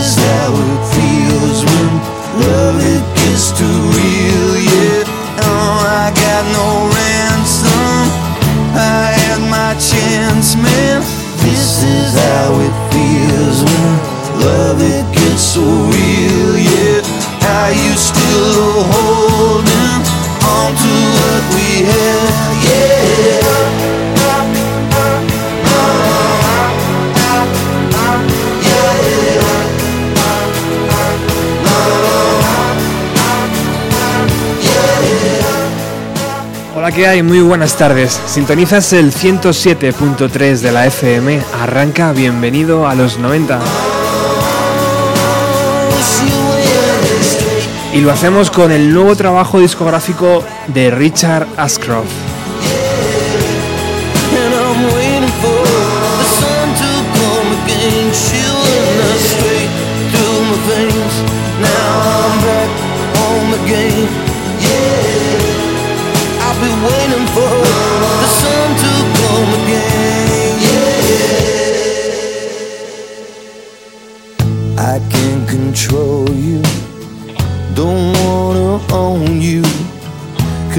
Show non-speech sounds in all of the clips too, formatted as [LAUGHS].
Is how it feels when love Hola, ¿qué hay? Muy buenas tardes. Sintonizas el 107.3 de la FM. Arranca, bienvenido a los 90. Y lo hacemos con el nuevo trabajo discográfico de Richard Ashcroft.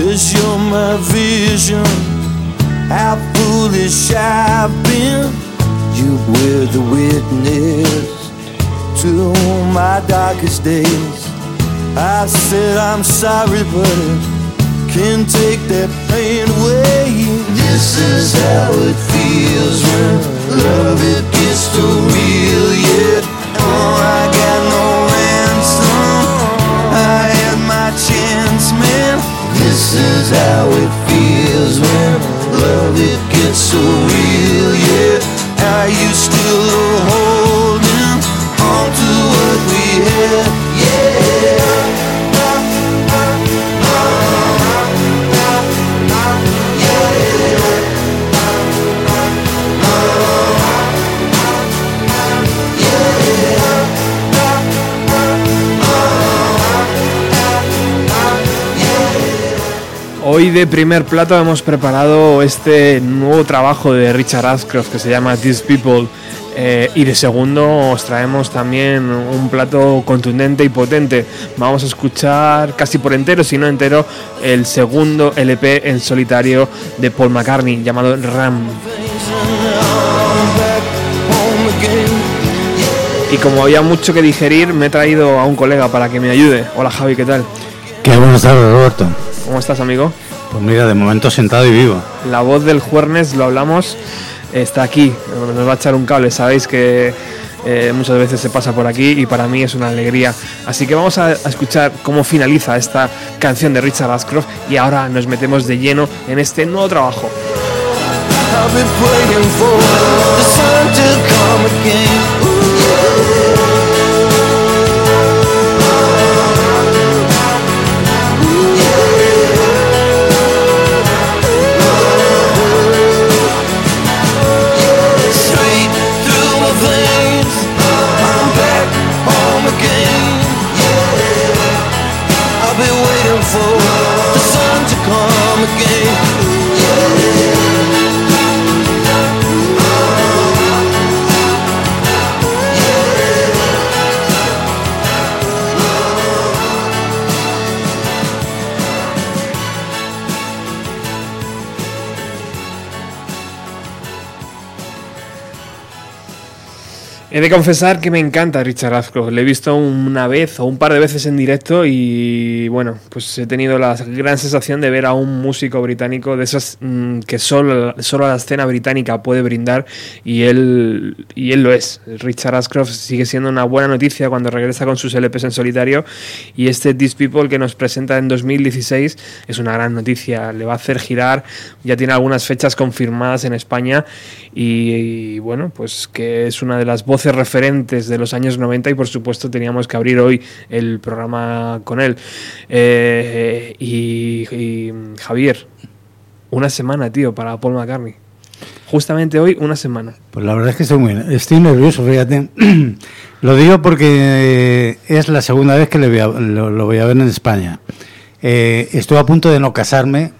Cause you're my vision how foolish I've been. You were the witness to my darkest days. I said I'm sorry, but can't take that pain away. This is how it feels when love it gets too real. Yeah, oh, I got no ransom. I had my chance, man. This is how it feels when love it gets so real, yeah. Are you still holding on to what we had? Hoy de primer plato hemos preparado este nuevo trabajo de Richard Ashcroft que se llama These People eh, y de segundo os traemos también un plato contundente y potente. Vamos a escuchar casi por entero, si no entero, el segundo LP en solitario de Paul McCartney llamado Ram. Y como había mucho que digerir, me he traído a un colega para que me ayude. Hola Javi, ¿qué tal? Qué buenas tardes, Roberto. ¿Cómo estás, amigo? Pues mira, de momento sentado y vivo. La voz del Juernes, lo hablamos, está aquí. Nos va a echar un cable. Sabéis que eh, muchas veces se pasa por aquí y para mí es una alegría. Así que vamos a, a escuchar cómo finaliza esta canción de Richard Ashcroft y ahora nos metemos de lleno en este nuevo trabajo. De confesar que me encanta Richard Ashcroft. Le he visto una vez o un par de veces en directo y bueno, pues he tenido la gran sensación de ver a un músico británico de esas mm, que solo, solo la escena británica puede brindar y él, y él lo es. Richard Ashcroft sigue siendo una buena noticia cuando regresa con sus LPs en solitario y este These People que nos presenta en 2016 es una gran noticia. Le va a hacer girar, ya tiene algunas fechas confirmadas en España y, y bueno, pues que es una de las voces referentes de los años 90 y por supuesto teníamos que abrir hoy el programa con él. Eh, y, Javier, una semana, tío, para Paul McCartney. Justamente hoy, una semana. Pues la verdad es que estoy muy nervioso, fíjate. [CLEARS THROAT] lo digo porque es la segunda vez que le voy a- lo, lo voy a ver en España. Eh, estuve a punto de no casarme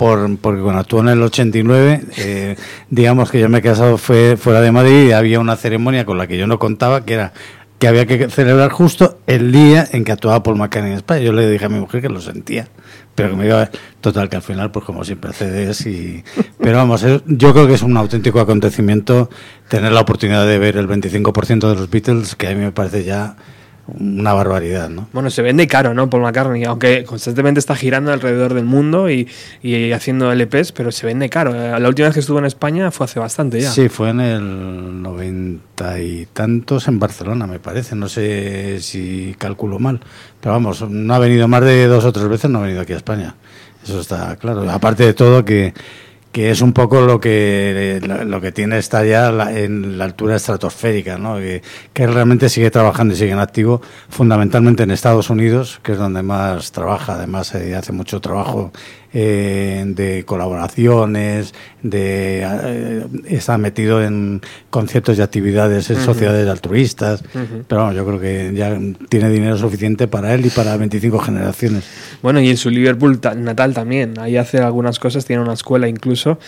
por, porque cuando actuó en el 89, eh, digamos que yo me he casado fue fuera de Madrid y había una ceremonia con la que yo no contaba, que era que había que celebrar justo el día en que actuaba Paul McCartney en España. Yo le dije a mi mujer que lo sentía, pero que me iba. Total, que al final, pues como siempre, CDs y... [LAUGHS] Pero vamos, yo creo que es un auténtico acontecimiento tener la oportunidad de ver el 25% de los Beatles, que a mí me parece ya una barbaridad, ¿no? Bueno, se vende caro, ¿no? Paul McCartney, aunque constantemente está girando alrededor del mundo y, y haciendo LPs, pero se vende caro. Eh, La última vez que estuvo en España fue hace bastante ya. Sí, fue en el noventa y tantos en Barcelona, me parece. No sé si calculo mal. Pero vamos, no ha venido más de dos o tres veces, no ha venido aquí a España. Eso está claro. Aparte de todo, que, que es un poco lo que lo que tiene está ya en la altura estratosférica, ¿no? Que, que realmente sigue trabajando y sigue en activo, fundamentalmente en Estados Unidos, que es donde más trabaja. Además, eh, hace mucho trabajo eh, de colaboraciones, de eh, está metido en conciertos y actividades en Ujú. sociedades altruistas. Ujú. Pero vamos, yo creo que ya tiene dinero suficiente para él y para 25 generaciones. Bueno, y en su Liverpool ta- natal también. Ahí hace algunas cosas, tiene una escuela incluso.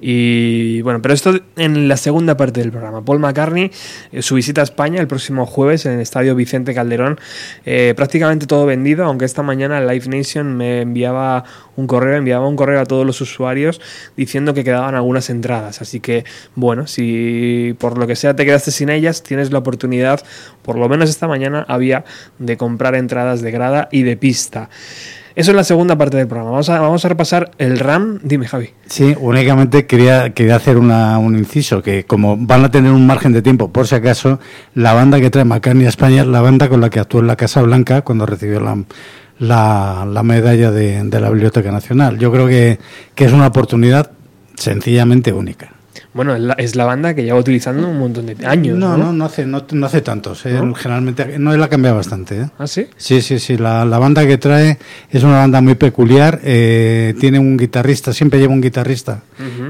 Y bueno, pero esto en la segunda parte del programa. Paul McCartney, eh, su visita a España el próximo jueves en el estadio Vicente Calderón. Eh, prácticamente todo vendido, aunque esta mañana Live Nation me enviaba un correo, enviaba un correo a todos los usuarios diciendo que quedaban algunas entradas. Así que, bueno, si por lo que sea te quedaste sin ellas, tienes la oportunidad, por lo menos esta mañana había de comprar entradas de grada y de pista. Eso es la segunda parte del programa. Vamos a, repasar el RAM. Dime, Javi. Sí, únicamente quería, quería hacer un inciso, que como van a tener un margen de tiempo, por si acaso, la banda que trae McCartney a España es la banda con la que actuó en la Casa Blanca cuando recibió la, la, la medalla de, de la Biblioteca Nacional. Yo creo que, que es una oportunidad, sencillamente única. Bueno, es la, es la banda que lleva utilizando un montón de años. No, No, no, no hace, no, no hace tantos. eh, ¿No? Generalmente, no, él ha cambiado bastante. ¿eh? ¿Ah, sí? Sí, sí, sí. La, la banda que trae es una banda muy peculiar. eh, tiene un guitarrista, siempre lleva un guitarrista,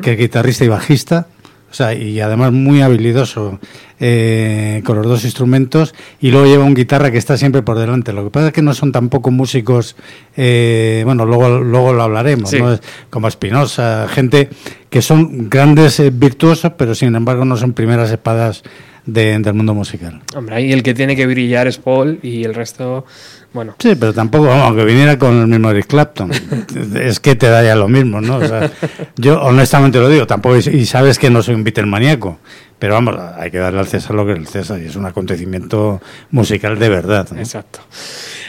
que es guitarrista y bajista. O sea, y además muy habilidoso eh, con los dos instrumentos. Y luego lleva un guitarra que está siempre por delante. Lo que pasa es que no son tampoco músicos. eh, bueno, luego, luego lo hablaremos, Sí. ¿no? Como Espinosa, gente que son grandes eh, virtuosos, pero sin embargo no son primeras espadas de- del mundo musical. Hombre, ahí el que tiene que brillar es Paul y el resto, bueno. Sí, pero tampoco, vamos, que viniera con el mismo Eric Clapton. [LAUGHS] es que te da ya lo mismo, ¿no? O sea, yo honestamente lo digo, tampoco, y sabes que no soy un Beatlemaníaco, pero vamos, hay que darle al César lo que es el César, y es un acontecimiento musical de verdad. ¿no? Exacto.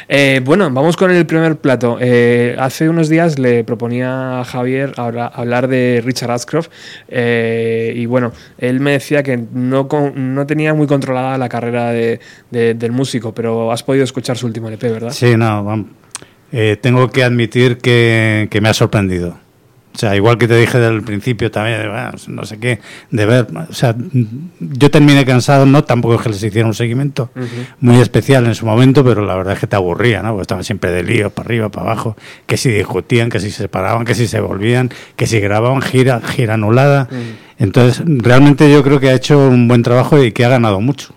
Eh, bueno, vamos con el primer plato. Eh, hace unos días le proponía a Javier habla- hablar de Richard Ashcroft eh, y bueno, él me decía que no, con- no tenía muy controlada la carrera de- de- del músico, pero has podido escuchar su último LP, ¿verdad? Sí, no, vamos, eh, tengo que admitir que, que me ha sorprendido. O sea, igual que te dije del principio también, de, bueno, no sé qué, de ver, o sea, yo terminé cansado, no, tampoco es que les hiciera un seguimiento muy especial en su momento, pero la verdad es que te aburría, ¿no? Porque estaban siempre de lío, para arriba, para abajo, que si discutían, que si se separaban, que si se volvían, que si grababan gira, gira anulada. Entonces, realmente yo creo que ha hecho un buen trabajo y que ha ganado mucho.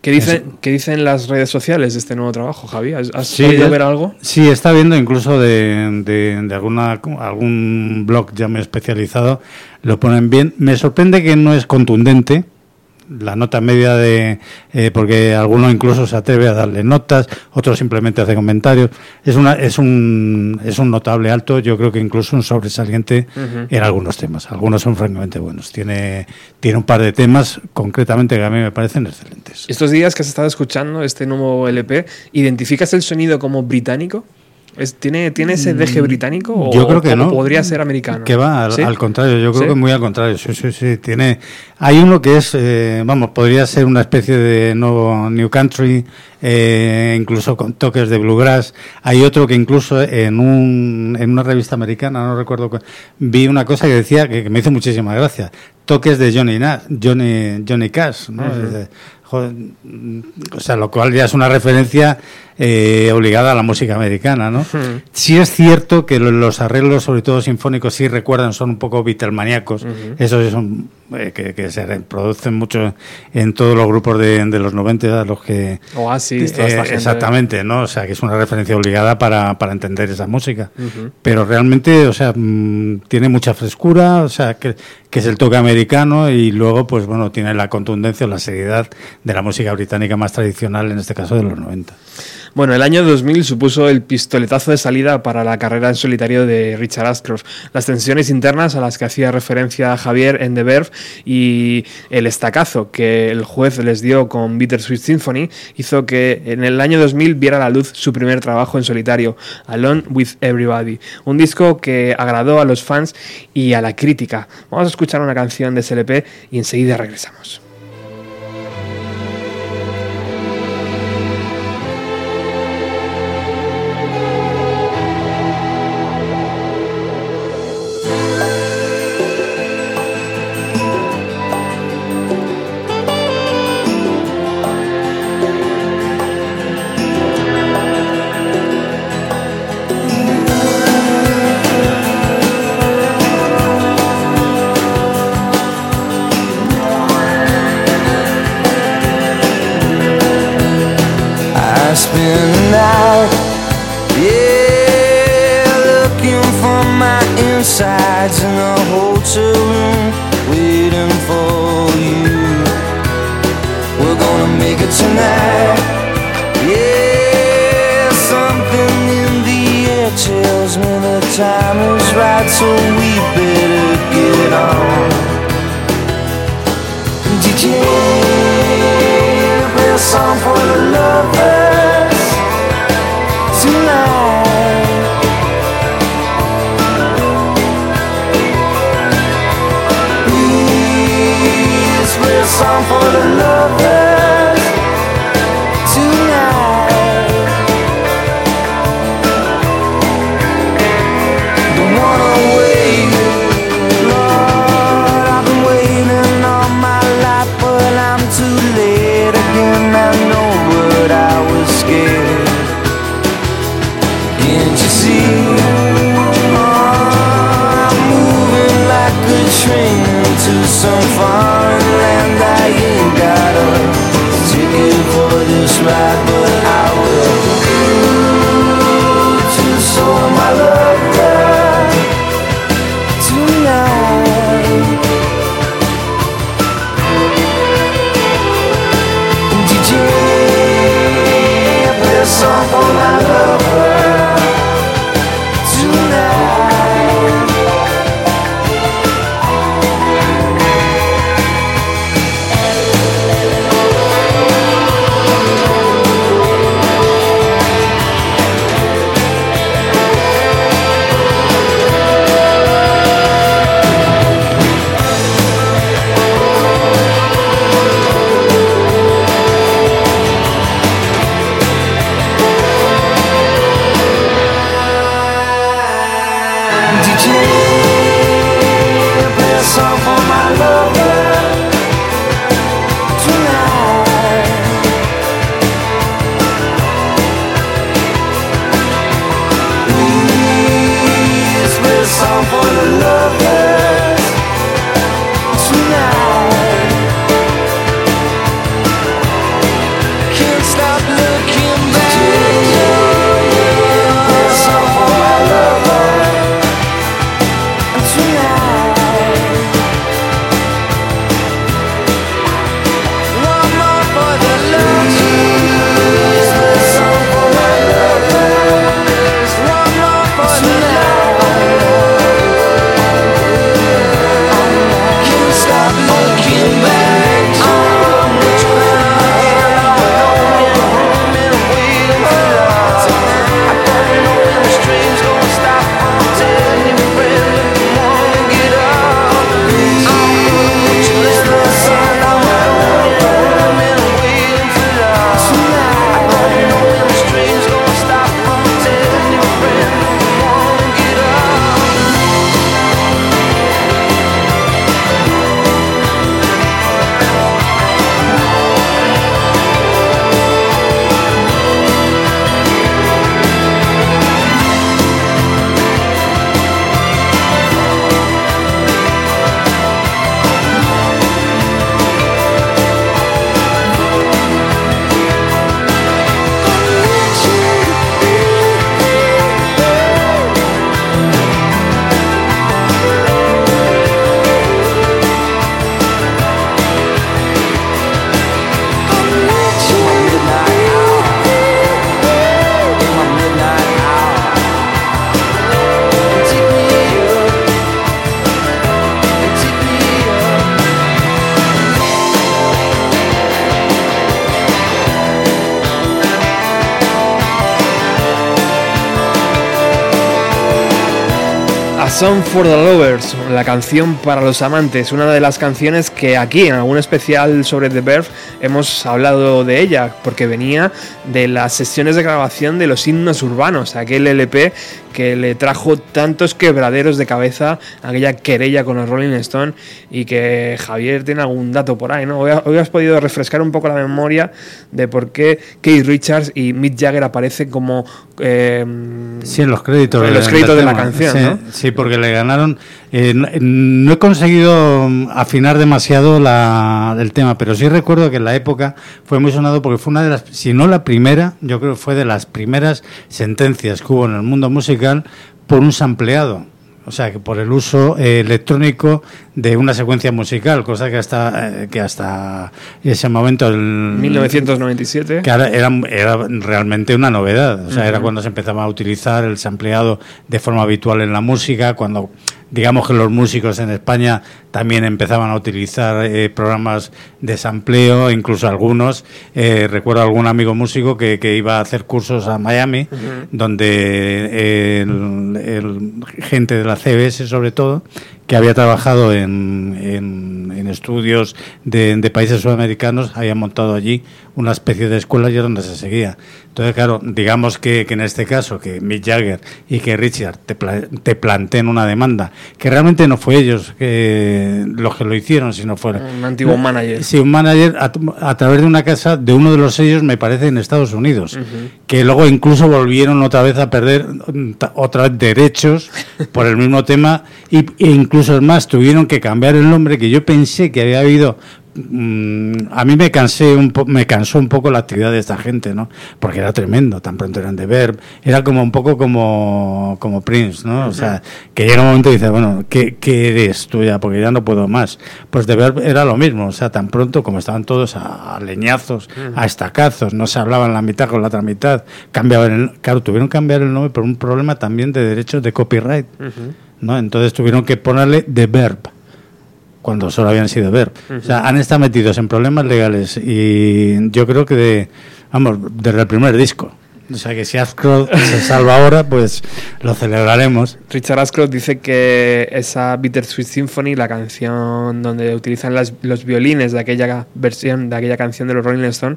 ¿Qué, dice, ¿Qué dicen las redes sociales de este nuevo trabajo, Javi? ¿Has, has Sí, podido ver algo? Sí, está viendo incluso de, de, de alguna, algún blog ya muy especializado, lo ponen bien. Me sorprende que no es contundente la nota media de eh, porque alguno incluso se atreve a darle notas otros simplemente hace comentarios. Es una es un es un notable alto. Yo creo que incluso un sobresaliente en algunos temas. Algunos son francamente buenos. Tiene tiene un par de temas concretamente que a mí me parecen excelentes. Estos días que has estado escuchando este nuevo LP, ¿identificas el sonido como británico? ¿Es, ¿tiene, ¿Tiene ese deje británico o, Mm, Yo creo que o no. podría ser americano? Que va, al, ¿Sí? al contrario, yo creo ¿Sí? que muy al contrario. Sí, sí, sí. Tiene, hay uno que es, eh, vamos, podría ser una especie de nuevo New Country, eh, incluso con toques de bluegrass. Hay otro que incluso en, un, en una revista americana, no recuerdo, cu- vi una cosa que decía que, que me hizo muchísima gracia. Toques de Johnny, Nash, Johnny, Johnny Cash, ¿no? O sea, lo cual ya es una referencia eh, obligada a la música americana, ¿no? Sí es cierto que lo- los arreglos, sobre todo sinfónicos, sí recuerdan, son un poco Beatlemaníacos. Esos sí son eh, que, que se reproducen mucho en todos los grupos de, de los 90, a los que... Oasis, toda esta Eh, gente. exactamente, ¿no? O sea, que es una referencia obligada para, para entender esa música. Pero realmente, o sea, mm, tiene mucha frescura, o sea, que, que es el toque americano y luego, pues bueno, tiene la contundencia o la seriedad de la música británica más tradicional, en este caso de los 90. Bueno, el año 2000 supuso el pistoletazo de salida para la carrera en solitario de Richard Ashcroft. Las tensiones internas a las que hacía referencia Javier en The Verve y el estacazo que el juez les dio con Bittersweet Symphony hizo que en el año 2000 viera la luz su primer trabajo en solitario, Alone with Everybody. Un disco que agradó a los fans y a la crítica. Vamos a escuchar una canción de SLP y enseguida regresamos. For the Lovers, la canción para los amantes, una de las canciones que aquí en algún especial sobre The Verve hemos hablado de ella, porque venía de las sesiones de grabación de los himnos urbanos, aquel LP que le trajo tantos quebraderos de cabeza, aquella querella con los Rolling Stone y que Javier tiene algún dato por ahí, ¿no? Hoy, has podido refrescar un poco la memoria de por qué Keith Richards y Mick Jagger aparecen como... eh, Sí, en los créditos. En los de la canción, sí, ¿no? Sí, porque le ganaron. eh, no, no he conseguido mm, afinar demasiado la, el tema, pero sí recuerdo que en la época fue muy sonado porque fue una de las, si no la primera, yo creo que fue de las primeras sentencias que hubo en el mundo musical por un sampleado. O sea, que por el uso eh, electrónico de una secuencia musical, cosa que hasta, eh, que hasta ese momento... El, 1997. que ahora era, era realmente una novedad. O sea, era cuando se empezaba a utilizar el sampleado de forma habitual en la música, cuando digamos que los músicos en España también empezaban a utilizar eh, programas de sampleo, incluso algunos. eh, recuerdo algún amigo músico que, que iba a hacer cursos a Miami, donde el, el gente de la CBS sobre todo, que había trabajado en, en- en estudios de, de países sudamericanos, había montado allí una especie de escuela y es donde se seguía. Entonces, claro, digamos que, que en este caso, que Mick Jagger y que Richard te, pla- te planteen una demanda, que realmente no fue ellos que, los que lo hicieron, sino fue Un antiguo manager. Sí, un manager a, a través de una casa de uno de los sellos, me parece, en Estados Unidos, que luego incluso volvieron otra vez a perder mm, otra vez derechos por el mismo tema y, e incluso es más, tuvieron que cambiar el nombre que yo pensé que había habido mm, a mí me cansé un po- me cansó un poco la actividad de esta gente, ¿no? Porque era tremendo, tan pronto eran de Verb, era como un poco como, como Prince, ¿no? O sea, que llega un momento y dice, bueno, ¿qué, qué eres tú ya? Porque ya no puedo más. Pues de Verb era lo mismo, o sea, tan pronto como estaban todos a, a leñazos, a estacazos, no se hablaban la mitad con la otra mitad, cambiaban el, claro, tuvieron que cambiar el nombre por un problema también de derechos de copyright, ¿no? Entonces tuvieron que ponerle The Verb cuando solo habían sido Verb. O sea, han estado metidos en problemas legales y yo creo que, de, vamos, desde el primer disco. O sea, que si Ashcroft se salva ahora, pues lo celebraremos. Richard Ashcroft dice que esa Bittersweet Symphony, la canción donde utilizan las- los violines de aquella versión, de aquella canción de los Rolling Stone,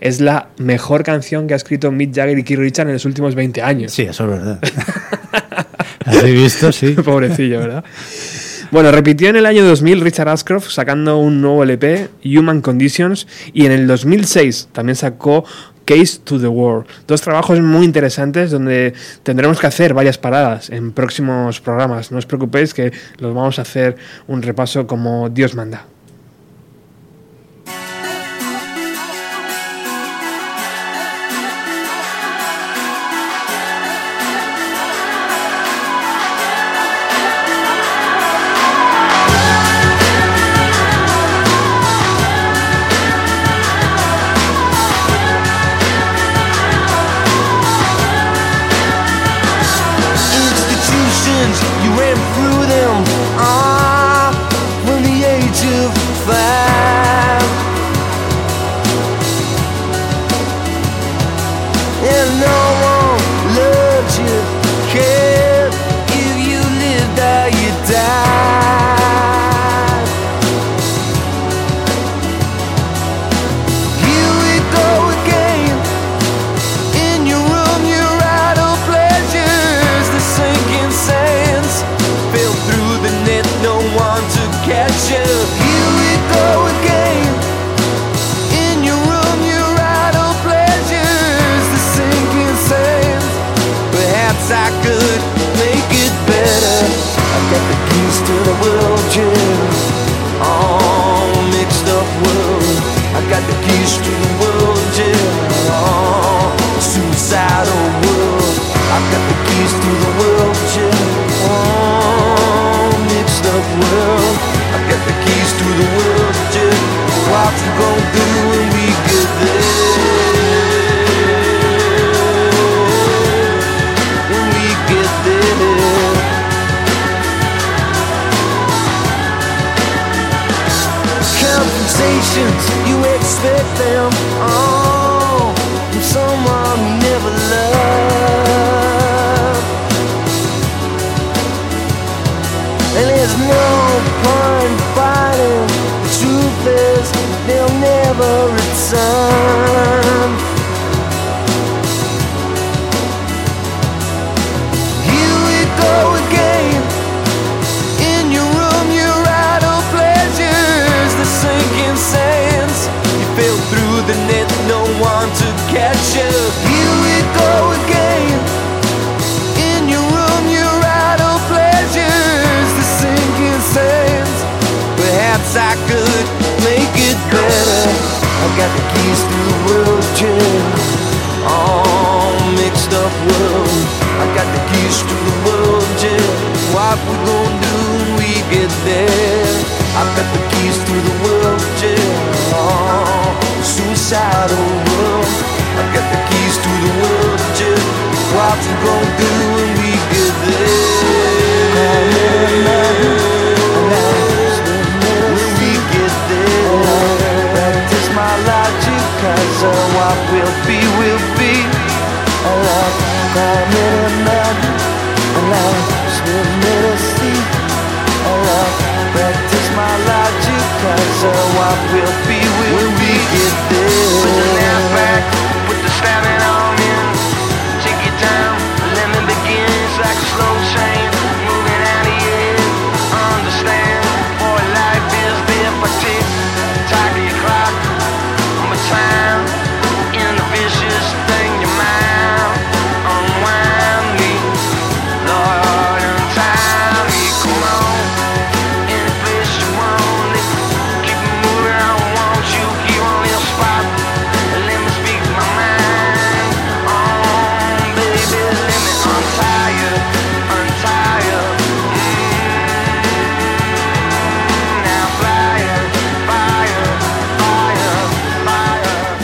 es la mejor canción que ha escrito Mick Jagger y Keith Richards en los últimos 20 años. Sí, eso es verdad. [LAUGHS] Así visto, sí. [LAUGHS] Pobrecillo, ¿verdad? Bueno, repitió en el año 2000 Richard Ashcroft sacando un nuevo LP, Human Conditions, y en el 2006 también sacó Case to the World. Dos trabajos muy interesantes donde tendremos que hacer varias paradas en próximos programas. No os preocupéis que los vamos a hacer un repaso como Dios manda.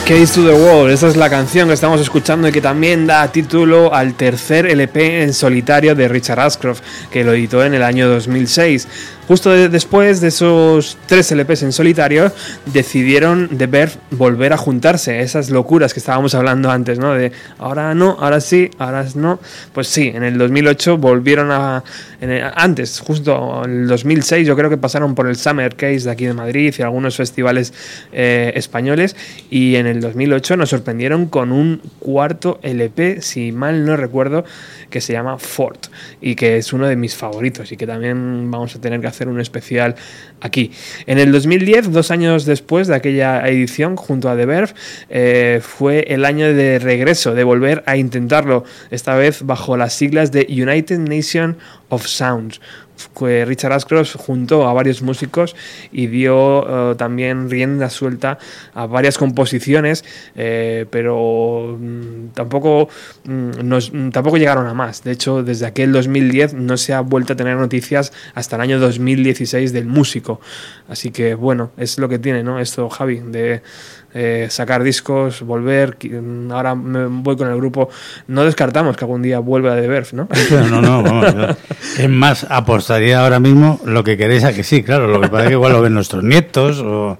Case to the Wall, esa es la canción que estamos escuchando y que también da título al tercer LP en solitario de Richard Ashcroft, que lo editó en el año 2006. Justo de- después de esos tres LPs en solitario, decidieron The Verve volver a juntarse, esas locuras que estábamos hablando antes, ¿no? De ahora no, ahora sí, ahora no. Pues sí, en el 2008 volvieron a... antes, justo en el 2006, yo creo que pasaron por el Summer Case de aquí de Madrid y algunos festivales eh, españoles y en el 2008 nos sorprendieron con un cuarto LP, si mal no recuerdo, que se llama Fort y que es uno de mis favoritos y que también vamos a tener que hacer un especial aquí. En el 2010, dos años después de aquella edición junto a The Verve, eh, fue el año de regreso, de volver a intentarlo, esta vez bajo las siglas de United Nation of Sounds. Richard Ashcroft juntó a varios músicos y dio eh, también rienda suelta a varias composiciones, eh, pero mm, tampoco, mm, nos- mm, tampoco llegaron a más. De hecho, desde aquel 2010 no se ha vuelto a tener noticias hasta el año 2016 del músico. Así que bueno, es lo que tiene, ¿no? Esto, Javi, de eh, sacar discos, volver. mm, Ahora me voy con el grupo. No descartamos que algún día vuelva a The Verve, ¿no? [LAUGHS] No, no, [LAUGHS] vamos. no. Es más, apostaría ahora mismo lo que queréis a que sí, claro. Lo que pasa es que igual lo ven nuestros nietos. O...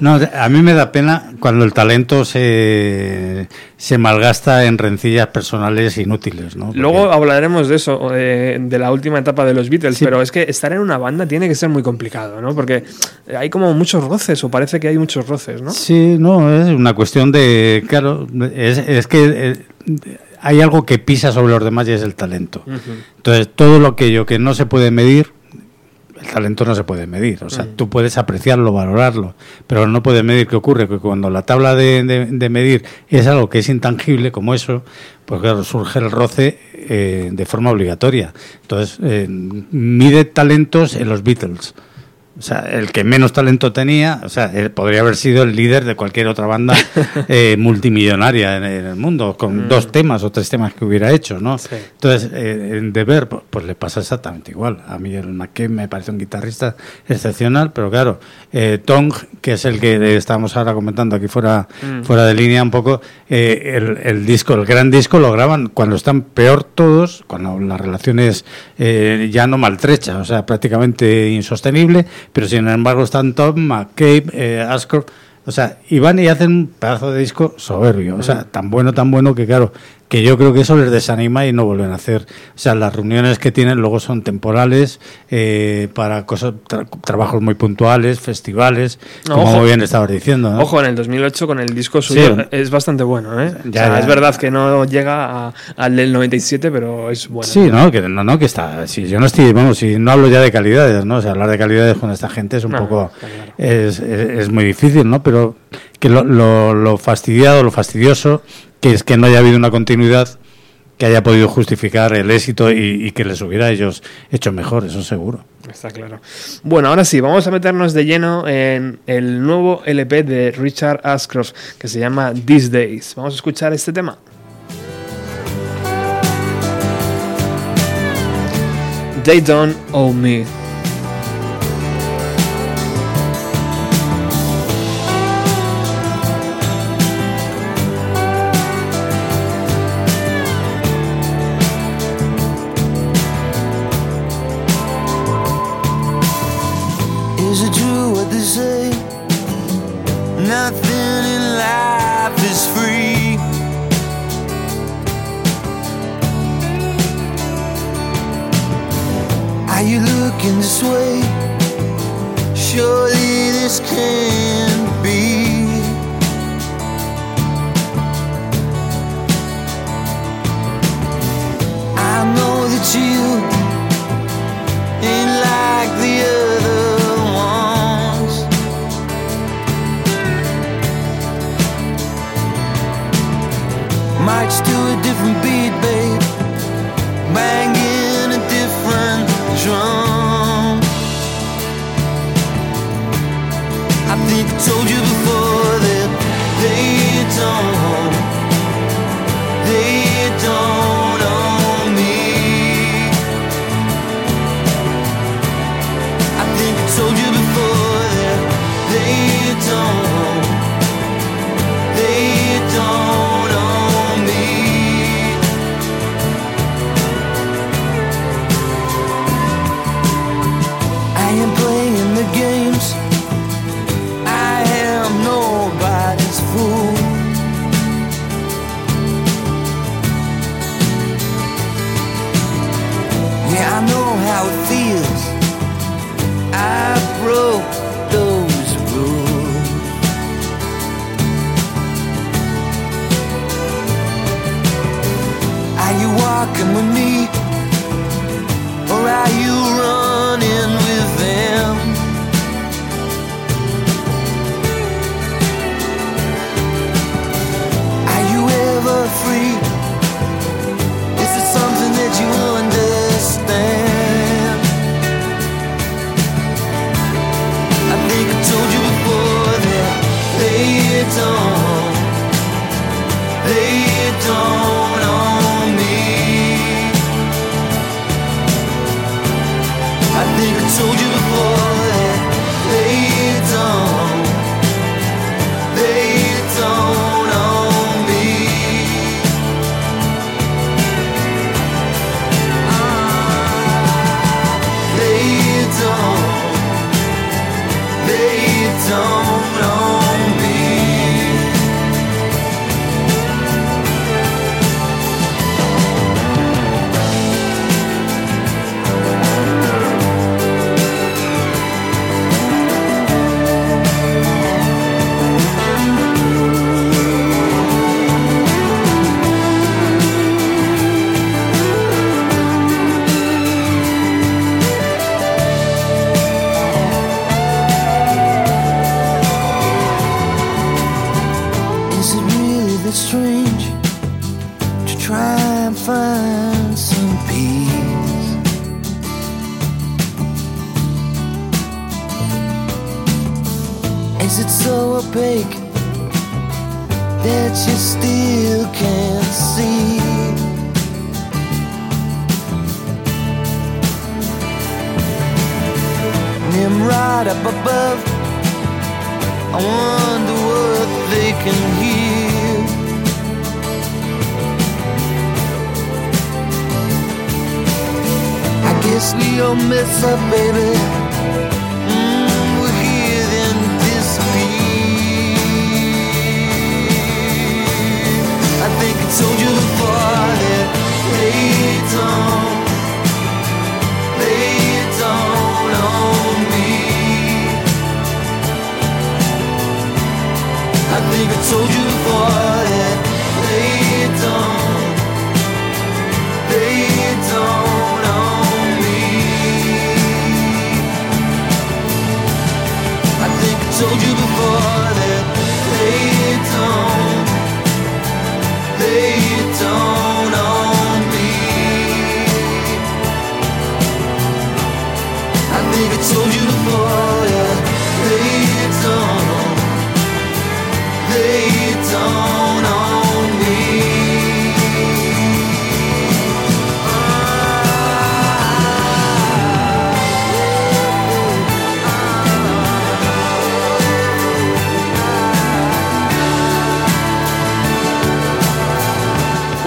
No, a mí me da pena cuando el talento se, se malgasta en rencillas personales inútiles, ¿no? Porque- Luego hablaremos de eso, eh, de la última etapa de los Beatles, Sí. pero es que estar en una banda tiene que ser muy complicado, ¿no? Porque hay como muchos roces, o parece que hay muchos roces, ¿no? Sí, no, es una cuestión de, claro, es, es que eh, hay algo que pisa sobre los demás y es el talento. Entonces, todo lo aquello que no se puede medir, el talento no se puede medir. O sea, Mm. tú puedes apreciarlo, valorarlo, pero no puedes medir. ¿Qué ocurre? Que cuando la tabla de, de- de medir es algo que es intangible, como eso, pues claro, surge el roce eh, de forma obligatoria. Entonces, eh, mide talentos en los Beatles. O sea, el que menos talento tenía, o sea, él podría haber sido el líder de cualquier otra banda [LAUGHS] eh, multimillonaria en, en el mundo, con Mm. dos temas o tres temas que hubiera hecho, ¿no? Sí. Entonces, eh, en Verve, pues, pues le pasa exactamente igual. A mí el McKay me parece un guitarrista excepcional, pero claro, eh, Tong, que es el que eh, estábamos ahora comentando aquí fuera, Mm. fuera de línea un poco, eh, el, el disco, el gran disco lo graban cuando están peor todos, cuando la relación es eh, ya no maltrecha, o sea, prácticamente insostenible, pero sin embargo están Tom, McCabe, eh, Ashcroft, o sea, y van y hacen un pedazo de disco soberbio, o sea, tan bueno, tan bueno que claro, que yo creo que eso les desanima y no vuelven a hacer. O sea, las reuniones que tienen luego son temporales, eh, para cosas, tra- trabajos muy puntuales, festivales, No, como ojo. muy bien estabas diciendo. ¿no? Ojo, en el 2008 con el disco suyo Sí. es bastante bueno, ¿eh? Ya, O sea, ya. Es verdad que no llega a- al del 97, pero es bueno. Sí, no, que no, no, que está. Si yo no estoy, vamos, si no hablo ya de calidades, ¿no? O sea, hablar de calidades con esta gente es un No, poco, está claro. es, es- es muy difícil, ¿no? Pero lo, lo, lo fastidiado, lo fastidioso, que es que no haya habido una continuidad que haya podido justificar el éxito y, y que les hubiera ellos hecho mejor, eso seguro. Está claro. Bueno, ahora sí, vamos a meternos de lleno en el nuevo LP de Richard Ashcroft que se llama These Days. Vamos a escuchar este tema. They Don't Owe Me.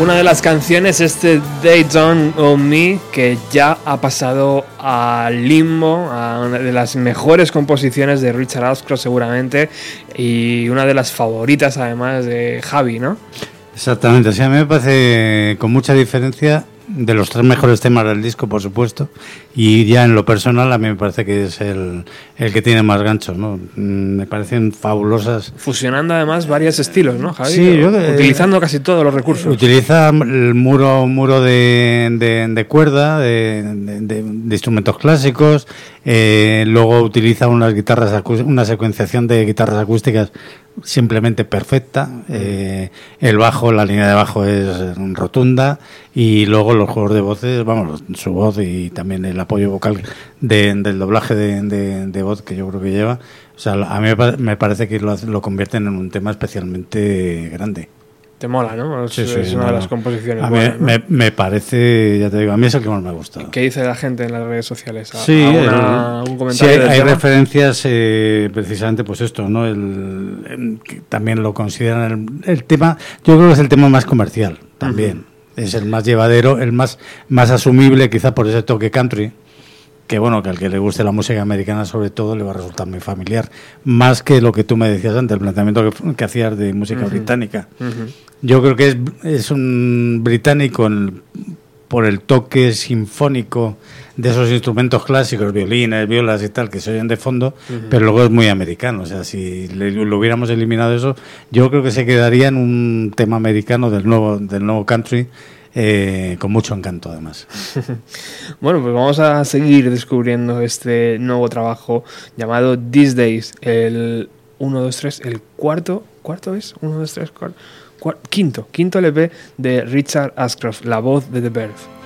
una de las canciones, este They Don't Own Me, que ya ha pasado al limbo, a una de las mejores composiciones de Richard Ashcroft seguramente, y una de las favoritas además de Javi, ¿no? Exactamente, o sea, a mí me parece con mucha diferencia de los tres mejores temas del disco, por supuesto. Y ya en lo personal, a mí me parece que es el, el que tiene más ganchos, ¿no? Mm, Me parecen fabulosas. Fusionando además varios estilos, ¿no, Javi? Sí, yo Utilizando casi todos los recursos. Utiliza el muro, muro de, de- de cuerda, de, de- instrumentos clásicos. eh, luego utiliza unas guitarras, una secuenciación de guitarras acústicas simplemente perfecta. eh, el bajo, la línea de bajo es rotunda. Y luego los juegos de voces, vamos, su voz y también el apoyo vocal de- del doblaje de, de- de voz que yo creo que lleva. O sea, a mí me pa- me parece que lo, lo convierten en un tema especialmente grande. Te mola, ¿no? Es, Sí, sí, es una no, de las composiciones. A mí buenas, ¿no? me, me parece, ya te digo, a mí es el que más me ha gustado. ¿Qué dice la gente en las redes sociales? ¿A- Sí, el- hay, referencias eh, precisamente, pues esto, ¿no? El, em, que también lo consideran el, el tema, yo creo que es el tema más comercial también. Es el más llevadero, el más, más asumible, quizá por ese toque country, que bueno, que al que le guste la música americana sobre todo le va a resultar muy familiar, más que lo que tú me decías antes, el planteamiento que, que hacías de música Ujú. británica. Ujú. Yo creo que es, es un británico en- por el toque sinfónico de esos instrumentos clásicos, violines, violas y tal, que se oyen de fondo, Ujú. pero luego es muy americano. O sea, si le- lo hubiéramos eliminado eso, yo creo que se quedaría en un tema americano del nuevo, del nuevo country, eh, con mucho encanto además. [LAUGHS] Bueno, pues vamos a seguir descubriendo este nuevo trabajo llamado These Days, el 1, 2, 3, el cuarto, ¿cuarto es? 1, 2, 3, cuarto, quinto, quinto LP de Richard Ashcroft, la voz de The Birth.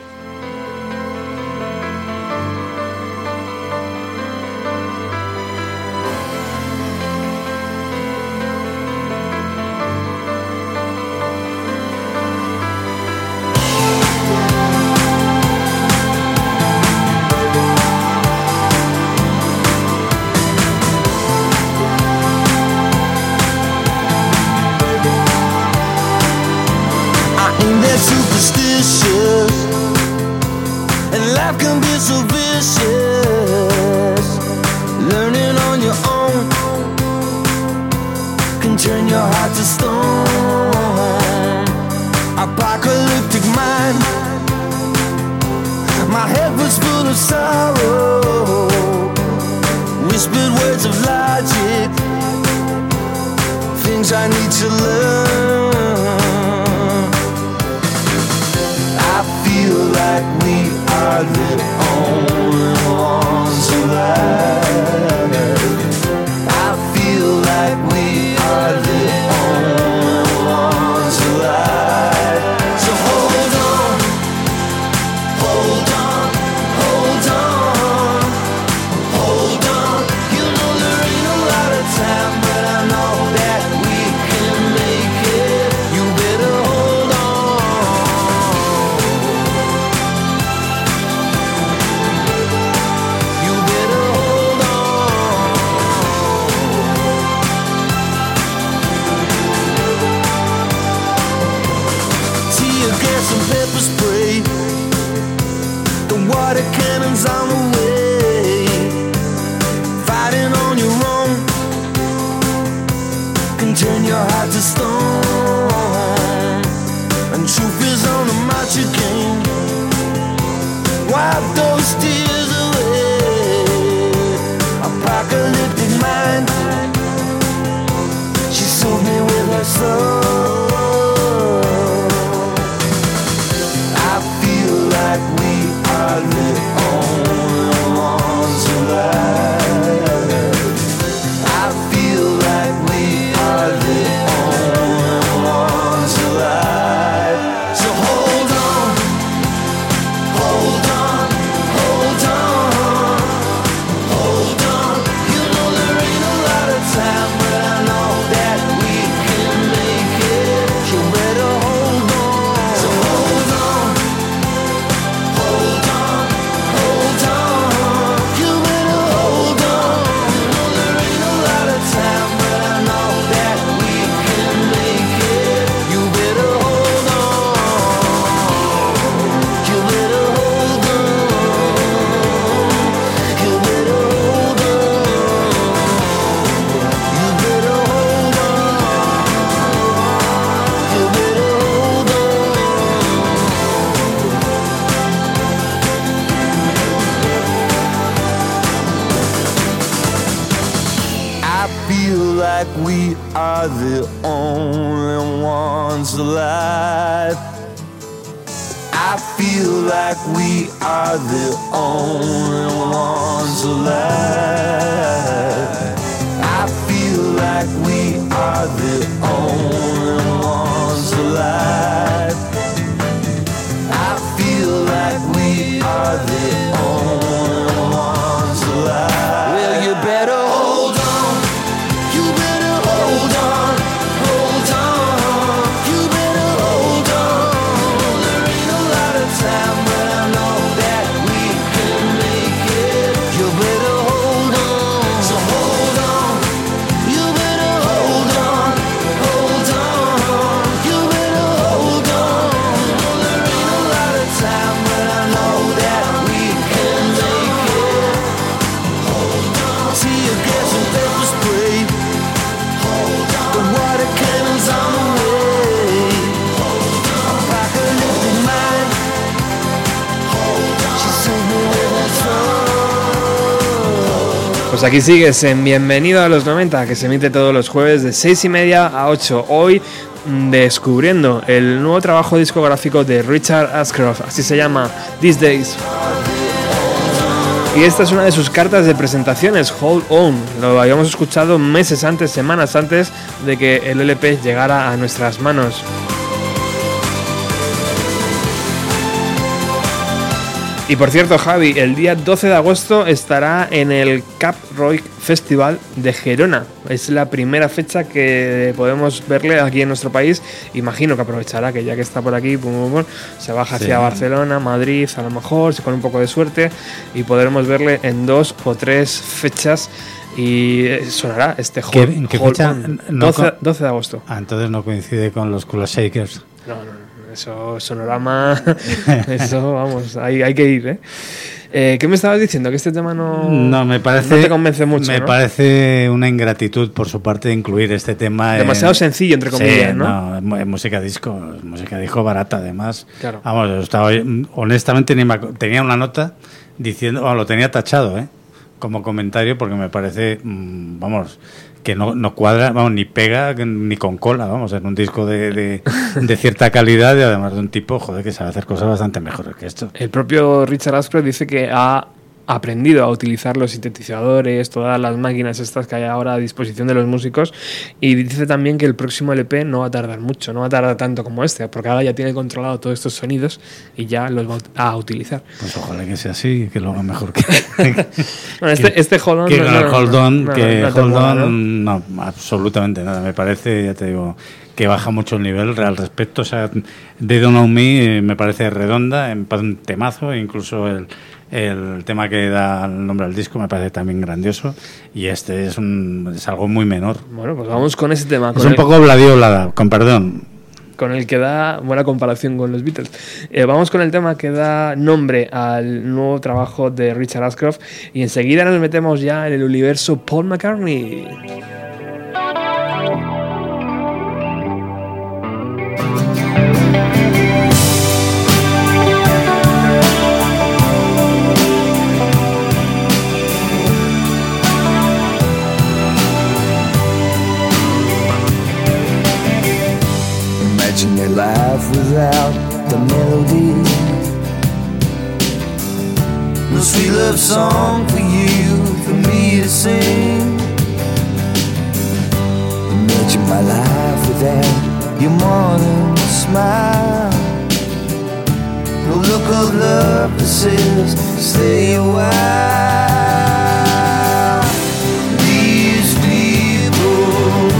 Those tears. Pues aquí sigues en Bienvenido a los 90, que se emite todos los jueves de 6 y media a 8. Hoy mm, descubriendo el nuevo trabajo discográfico de Richard Ashcroft, así se llama These Days. Y esta es una de sus cartas de presentaciones, Hold On. Lo habíamos escuchado meses antes, semanas antes de que el LP llegara a nuestras manos. Y por cierto, Javi, el día 12 de agosto estará en el Cap Roy Festival de Gerona. Es la primera fecha que podemos verle aquí en nuestro país. Imagino que aprovechará que ya que está por aquí, pum, pum, pum, se baja hacia Sí. Barcelona, Madrid, a lo mejor, con un poco de suerte, y podremos verle en dos o tres fechas. Y eh, sonará este ¿Qué- Hold, en qué fecha? On. No 12, co- 12 de agosto. Ah, entonces no coincide con los Kula Shakers. No, no, no, eso sonorama, [LAUGHS] eso vamos, hay, hay que ir, ¿eh? Eh, ¿Qué me estabas diciendo? Que este tema no, No, me parece. no te convence mucho, Me ¿no? parece una ingratitud por su parte de incluir este tema. en- Demasiado sencillo, entre Sí, comillas, ¿no? es mu- es música disco, música disco barata, además. Claro. Vamos, estaba, honestamente, ni me tenía una nota diciendo, bueno, lo tenía tachado, ¿eh? Como comentario, porque me parece, mm, vamos, que no, no cuadra, vamos, ni pega ni con cola, vamos, en un disco de, de, de cierta calidad y además de un tipo, joder, que sabe hacer cosas bastante mejores que esto. El propio Richard Ashcroft dice que ha aprendido a utilizar los sintetizadores, todas las máquinas estas que hay ahora a disposición de los músicos y dice también que el próximo LP no va a tardar mucho, no va a tardar tanto como este, porque ahora ya tiene controlado todos estos sonidos y ya los va a utilizar. Pues ojalá que sea así, que lo haga mejor que. [LAUGHS] Este, este Hold On que no- no- el no- hold on, no- que no absolutamente nada. Me parece, ya te digo, que baja mucho el nivel al respecto. O sea, They Don't Know Me eh, me parece redonda, en un temazo, incluso el, el tema que da el nombre al disco me parece también grandioso. Y este es, un, es algo muy menor. Bueno, pues vamos con ese tema. Es un el- poco bladiolada, con perdón. con el que da buena comparación con los Beatles. Eh, vamos con el tema que da nombre al nuevo trabajo de Richard Ashcroft y enseguida nos metemos ya en el universo Paul McCartney. Life without the melody. No sweet love song for you, for me to sing. Imagine my life without your morning smile. No look of love that says stay a while. These people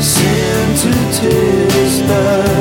sent to test us,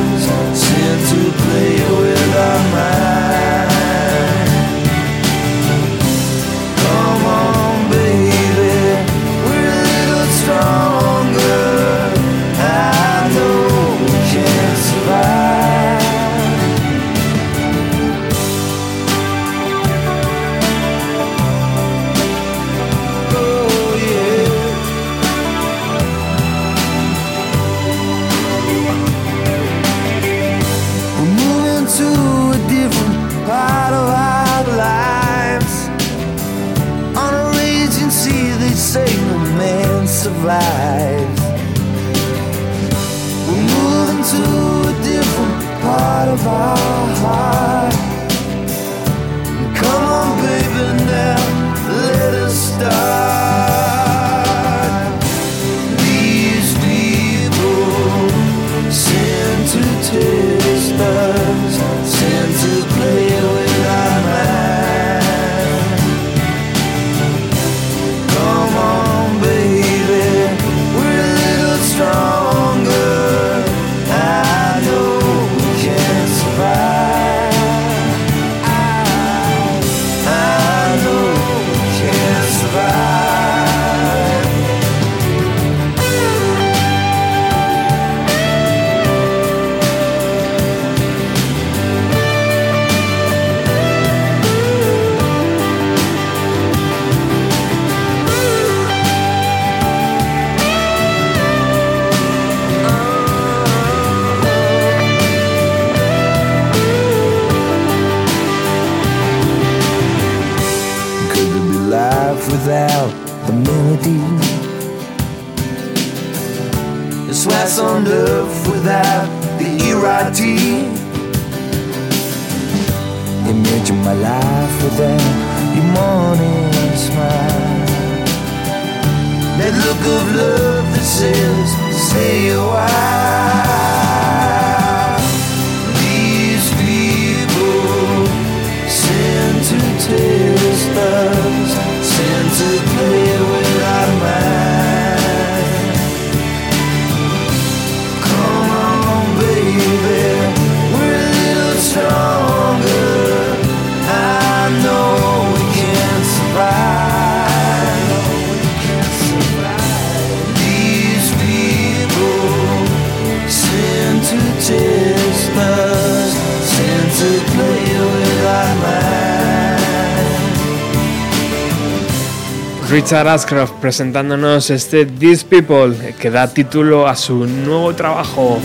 Richard Ashcroft presentándonos este These People que da título a su nuevo trabajo.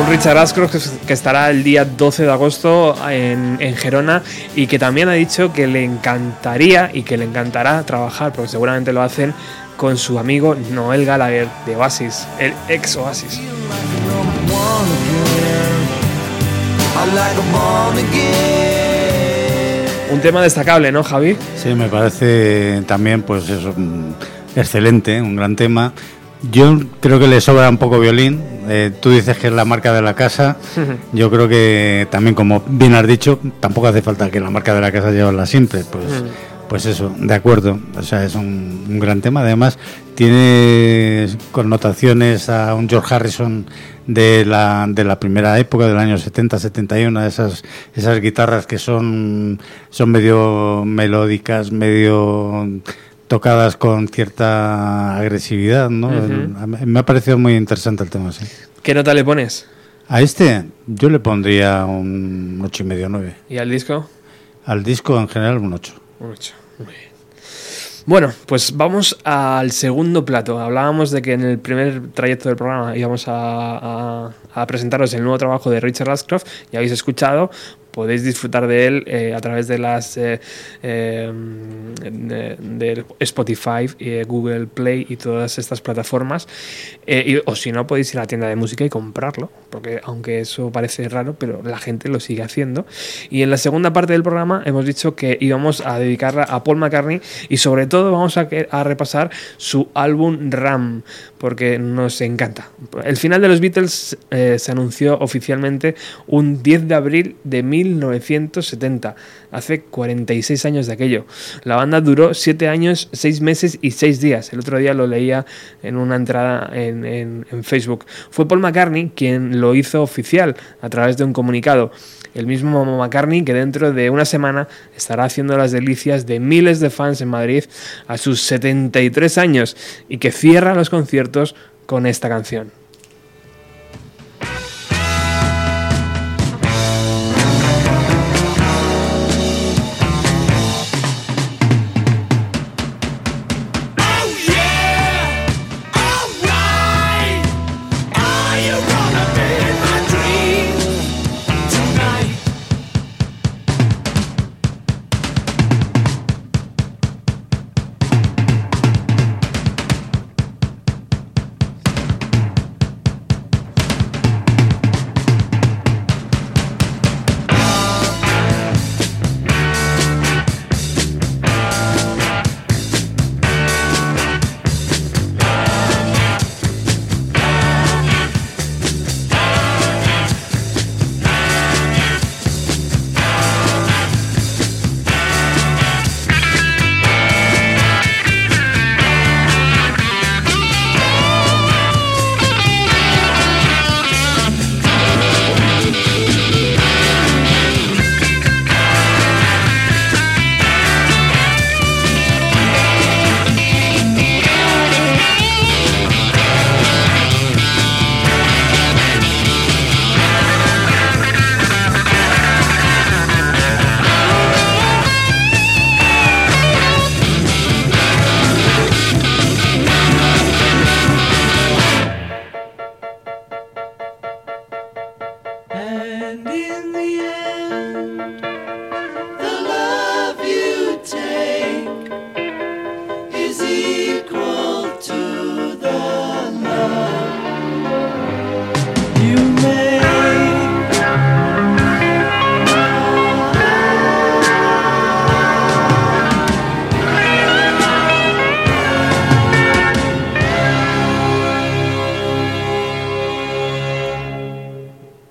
Un Richard Ashcroft que- estará el día 12 de agosto en, Gerona y que también ha dicho que le encantaría y que le encantará trabajar, porque seguramente lo hacen con su amigo Noel Gallagher de Oasis, el ex Oasis. Un tema destacable, ¿no, Javi? Sí, me parece también, pues eso, mm, excelente, un gran tema. Yo creo que le sobra un poco violín. Eh, tú dices que es la marca de la casa. [LAUGHS] Yo creo que también, como bien has dicho, tampoco hace falta que la marca de la casa llevarla siempre. Pues, pues eso, de acuerdo. O sea, es un, un gran tema. Además, tiene connotaciones a un George Harrison de la, de la primera época, del año 70, 71, esas, esas guitarras que son, son medio melódicas, medio tocadas con cierta agresividad, ¿no? Me ha parecido muy interesante el tema, sí. ¿Qué nota le pones? A este yo le pondría un ocho y medio, nueve. ¿Y al disco? Al disco en general un 8. Un ocho. Muy bien. Bueno, pues vamos al segundo plato. Hablábamos de que en el primer trayecto del programa íbamos a presentaros el nuevo trabajo de Richard Ashcroft. Ya habéis escuchado, podéis disfrutar de él eh, a través de las eh, eh, de, de Spotify, eh, Google Play y todas estas plataformas. Eh, o si no, podéis ir a la tienda de música y comprarlo, porque aunque eso parece raro, pero la gente lo sigue haciendo. Y en la segunda parte del programa hemos dicho que íbamos a dedicarla a Paul McCartney y sobre todo vamos a, repasar su álbum Ram, porque nos encanta. El final de los Beatles se anunció oficialmente un 10 de abril de 1970, hace 46 años de aquello. La banda duró 7 años, 6 meses y 6 días. El otro día lo leía en una entrada en, en- Facebook. Fue Paul McCartney quien lo hizo oficial a través de un comunicado. El mismo McCartney que dentro de una semana estará haciendo las delicias de miles de fans en Madrid a sus 73 años y que cierra los conciertos con esta canción.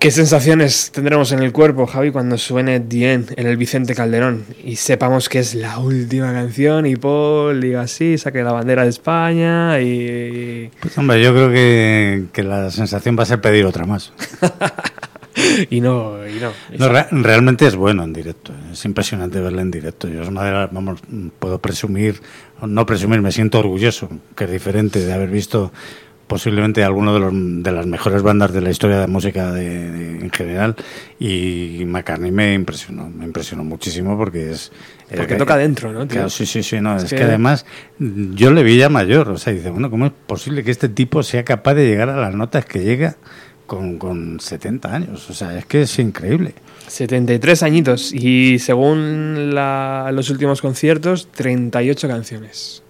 ¿Qué sensaciones tendremos en el cuerpo, Javi, cuando suene Dien en el Vicente Calderón y sepamos que es la última canción y Paul diga así, saque la bandera de España y... Pues hombre, yo creo que, que la sensación va a ser pedir otra más. [LAUGHS] y no, y no. No, re- realmente es bueno en directo, es impresionante verle en directo. Yo es una de las, vamos, puedo presumir, o no presumir, me siento orgulloso, que es diferente de haber visto posiblemente alguno de, los, de las mejores bandas de la historia de la música de- de- en general y McCartney me impresionó, me impresionó muchísimo porque es... Porque eh, toca dentro, ¿no, tío? Claro, sí, sí, sí, no, Es es, que- que... además yo le vi ya mayor, o sea, dice, bueno, ¿cómo es posible que este tipo sea capaz de llegar a las notas que llega con, con 70 años? O sea, es que es increíble. 73 añitos y según la- los últimos conciertos, 38 canciones.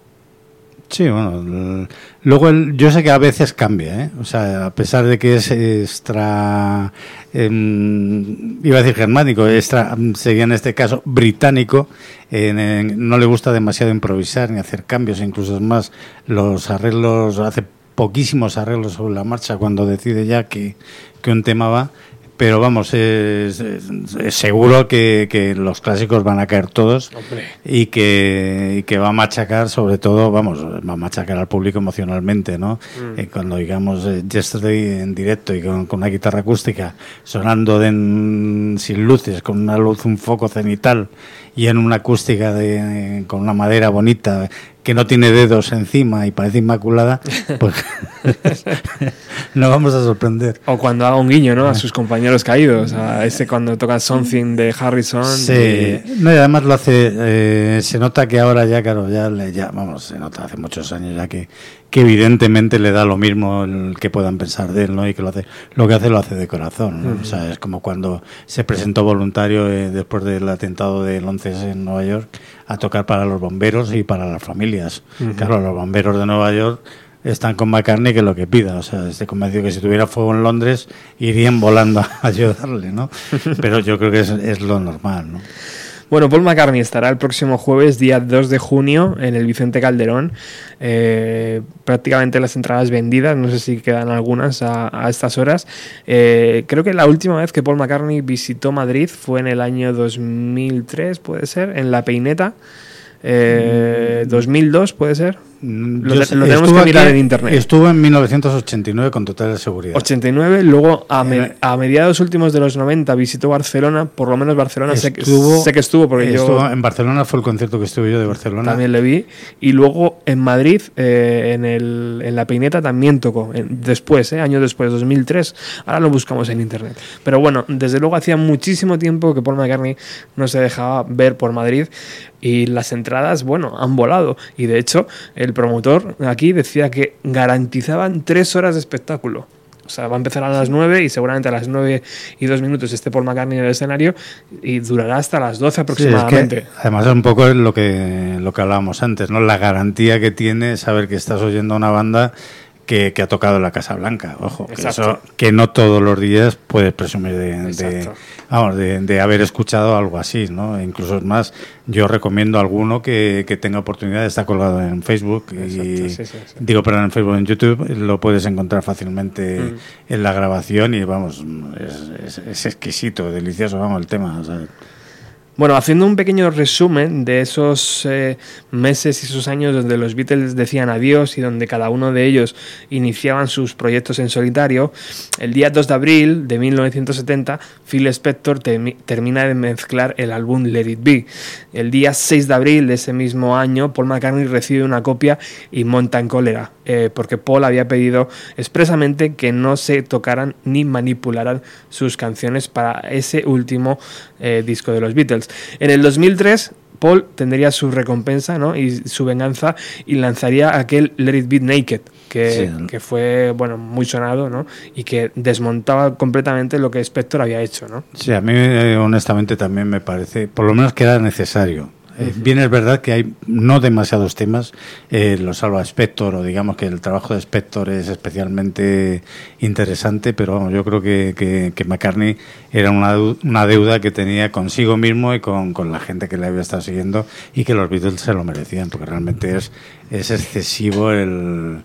Sí, bueno, luego el- yo sé que a veces cambia, ¿eh? O sea, a pesar de que es extra, em, iba a decir germánico, extra, sería en este caso británico, en- no le gusta demasiado improvisar ni hacer cambios, incluso es más, los arreglos, hace poquísimos arreglos sobre la marcha cuando decide ya que, que un tema va. Pero vamos, es, es- es seguro que, que los clásicos van a caer todos y que, y que va a machacar, sobre todo, vamos, va a machacar al público emocionalmente, ¿no? Eh, cuando digamos eh, Yesterday en directo y con, con una guitarra acústica sonando de en- sin luces, con una luz, un foco cenital y en una acústica de, con una madera bonita que no tiene dedos encima y parece inmaculada, pues [LAUGHS] [LAUGHS] nos vamos a sorprender. O cuando haga un guiño, ¿no? A sus compañeros caídos. A ese cuando toca Something de Harrison. Sí, y- no, y además lo hace, eh, se nota que ahora ya, claro, ya, le- ya, vamos, se nota hace muchos años ya que, que evidentemente le da lo mismo el que puedan pensar de él, ¿no? Y que lo hace, lo que hace lo hace de corazón, ¿no? O sea, es como cuando se presentó voluntario eh, después del atentado del 11 en Nueva York a tocar para los bomberos y para las familias. Claro, los bomberos de Nueva York están con McCartney que lo que pida. O sea, estoy convencido que si tuviera fuego en Londres irían volando a [LAUGHS] ayudarle, ¿no? Pero yo creo que es, es lo normal, ¿no? Bueno, Paul McCartney estará el próximo jueves, día 2 de junio, en el Vicente Calderón. Eh, prácticamente las entradas vendidas, no sé si quedan algunas a, a estas horas. Eh, creo que la última vez que Paul McCartney visitó Madrid fue en el año 2003, puede ser, en La Peineta. Eh, 2002, puede ser. Lo, Yo te- sé- lo tenemos estuvo que mirar aquí- en internet. Estuvo en 1989 con total seguridad. 89, luego a, me- a mediados últimos de los 90 visitó Barcelona, por lo menos Barcelona sé, que- Estuvo- sé que estuvo porque estuvo yo en Barcelona fue el concierto que estuve yo de Barcelona. también le vi, y luego en Madrid, eh, en, el, en La Peineta también tocó, en- después, eh, años después, 2003, ahora lo buscamos en internet. Pero bueno, desde luego hacía muchísimo tiempo que Paul McCartney no se dejaba ver por Madrid y las entradas, bueno, han volado. Y de hecho, el promotor aquí decía que garantizaban tres horas de espectáculo. O sea, va a empezar a las 9 y seguramente a las 9 y 2 minutos esté Paul McCartney en el escenario y durará hasta las 12 Sí, es aproximadamente. que, además es un poco lo que lo que hablábamos antes, ¿no? La garantía que tiene saber que estás oyendo a una banda que, que ha tocado la Casa Blanca. Ojo, que, eso, que no todos los días puedes presumir de, vamos, de, de haber escuchado algo así, ¿no? Incluso es más, yo recomiendo a alguno que, que tenga oportunidad, está colgado en Facebook y Exacto, sí, sí, sí. digo, pero en Facebook, en YouTube, lo puedes encontrar fácilmente Mm. en la grabación y vamos, es, es- es exquisito, delicioso, vamos, el tema. o sea, Bueno, haciendo un pequeño resumen de esos eh, meses y esos años donde los Beatles decían adiós y donde cada uno de ellos iniciaban sus proyectos en solitario, el día 2 de abril de 1970 Phil Spector termina de mezclar el álbum Let It Be. El día 6 de abril de ese mismo año Paul McCartney recibe una copia y monta en cólera, eh, porque Paul había pedido expresamente que no se tocaran ni manipularan sus canciones para ese último eh, disco de los Beatles. En el 2003, Paul tendría su recompensa ¿no? y su venganza y lanzaría aquel Let It Be Naked, que, Sí. que fue bueno muy sonado ¿no? y que desmontaba completamente lo que Spector había hecho. ¿no? Sí, a mí eh, honestamente también me parece, por lo menos que era necesario. Eh, bien es verdad que hay no demasiados temas, eh, lo salva Spector, o digamos que el trabajo de Spector es especialmente interesante, pero vamos, yo creo que, que, que McCartney era una, una deuda que tenía consigo mismo y con, con la gente que le había estado siguiendo y que los Beatles se lo merecían, porque realmente es, es excesivo el,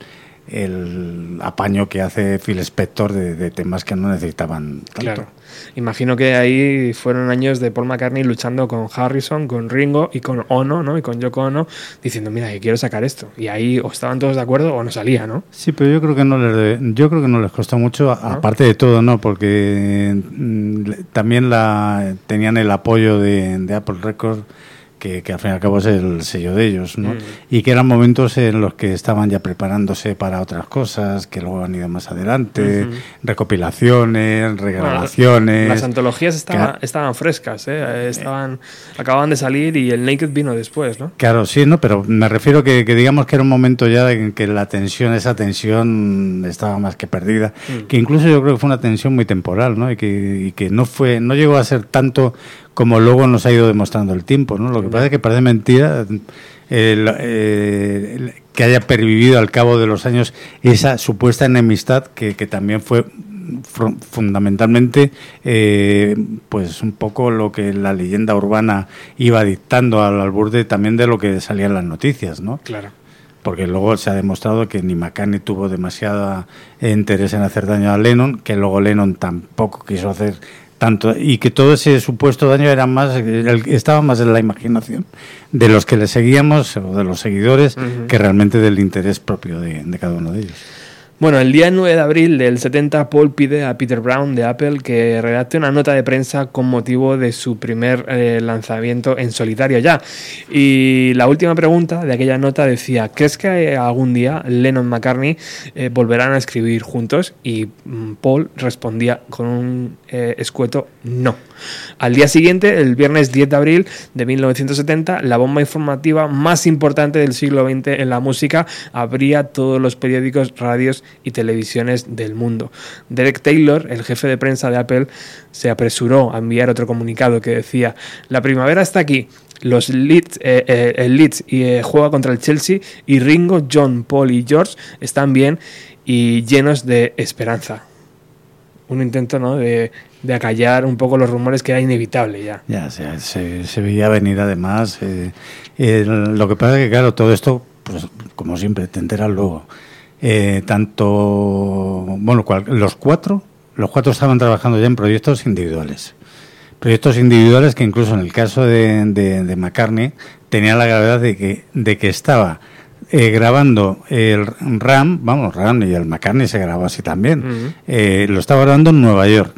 el apaño que hace Phil Spector de, de temas que no necesitaban tanto. Claro. Imagino que ahí fueron años de Paul McCartney luchando con Harrison, con Ringo y con Ono, ¿no? Y con Yoko Ono, diciendo, mira, que quiero sacar esto. Y ahí o estaban todos de acuerdo o no salía, ¿no? Sí, pero yo creo que no les, yo creo que no les costó mucho, aparte de todo, ¿no? Porque mm, también la, tenían el apoyo de, de Apple Records, que, que al fin y al cabo es el sello de ellos, ¿no? Mm. Y que eran momentos en los que estaban ya preparándose para otras cosas, que luego han ido más adelante, recopilaciones, regrabaciones. Las antologías estaban, que- estaban frescas, ¿eh? Estaban, acababan de salir y el Naked vino después, ¿no? Claro, sí, ¿no? Pero me refiero que, que digamos que era un momento ya en que la tensión, esa tensión estaba más que perdida. Mm. Que incluso yo creo que fue una tensión muy temporal, ¿no? Y que, y que no fue, no llegó a ser tanto como luego nos ha ido demostrando el tiempo, ¿no? Lo que pasa es que parece mentira el- eh, el- que haya pervivido al cabo de los años esa supuesta enemistad que, que también fue fundamentalmente eh, pues un poco lo que la leyenda urbana iba dictando al alburde también de lo que salían las noticias, ¿no? Claro. Porque luego se ha demostrado que ni McCartney tuvo demasiado interés en hacer daño a Lennon, que luego Lennon tampoco quiso hacer tanto y que todo ese supuesto daño era más estaba más en la imaginación de los que le seguíamos o de los seguidores que realmente del interés propio de, de cada uno de ellos. Bueno, el día 9 de abril del 70, Paul pide a Peter Brown de Apple que redacte una nota de prensa con motivo de su primer eh, lanzamiento en solitario ya. Y la última pregunta de aquella nota decía, ¿crees que algún día Lennon McCartney eh, volverán a escribir juntos? Y mm, Paul respondía con un eh, escueto no. Al día siguiente, el viernes 10 de abril de 1970, la bomba informativa más importante del siglo XX en la música abría todos los periódicos, radios y televisiones del mundo. Derek Taylor, el jefe de prensa de Apple, se apresuró a enviar otro comunicado que decía, la primavera está aquí. Los Leeds, eh, eh, el Leeds y, eh, juega contra el Chelsea y Ringo, John, Paul y George están bien y llenos de esperanza. Un intento ¿no? de, de acallar un poco los rumores que era inevitable ya. Ya, se, se, se veía venir además. eh, lo que pasa es que, claro, todo esto, pues como siempre, te enteras luego. Eh, tanto, bueno, cual- los cuatro, los cuatro estaban trabajando ya en proyectos individuales. Proyectos individuales que incluso en el caso de, de, de McCartney tenía la gravedad de que, de que estaba eh, grabando el RAM, vamos, RAM y el McCartney se grabó así también. Eh, lo estaba grabando en Nueva York.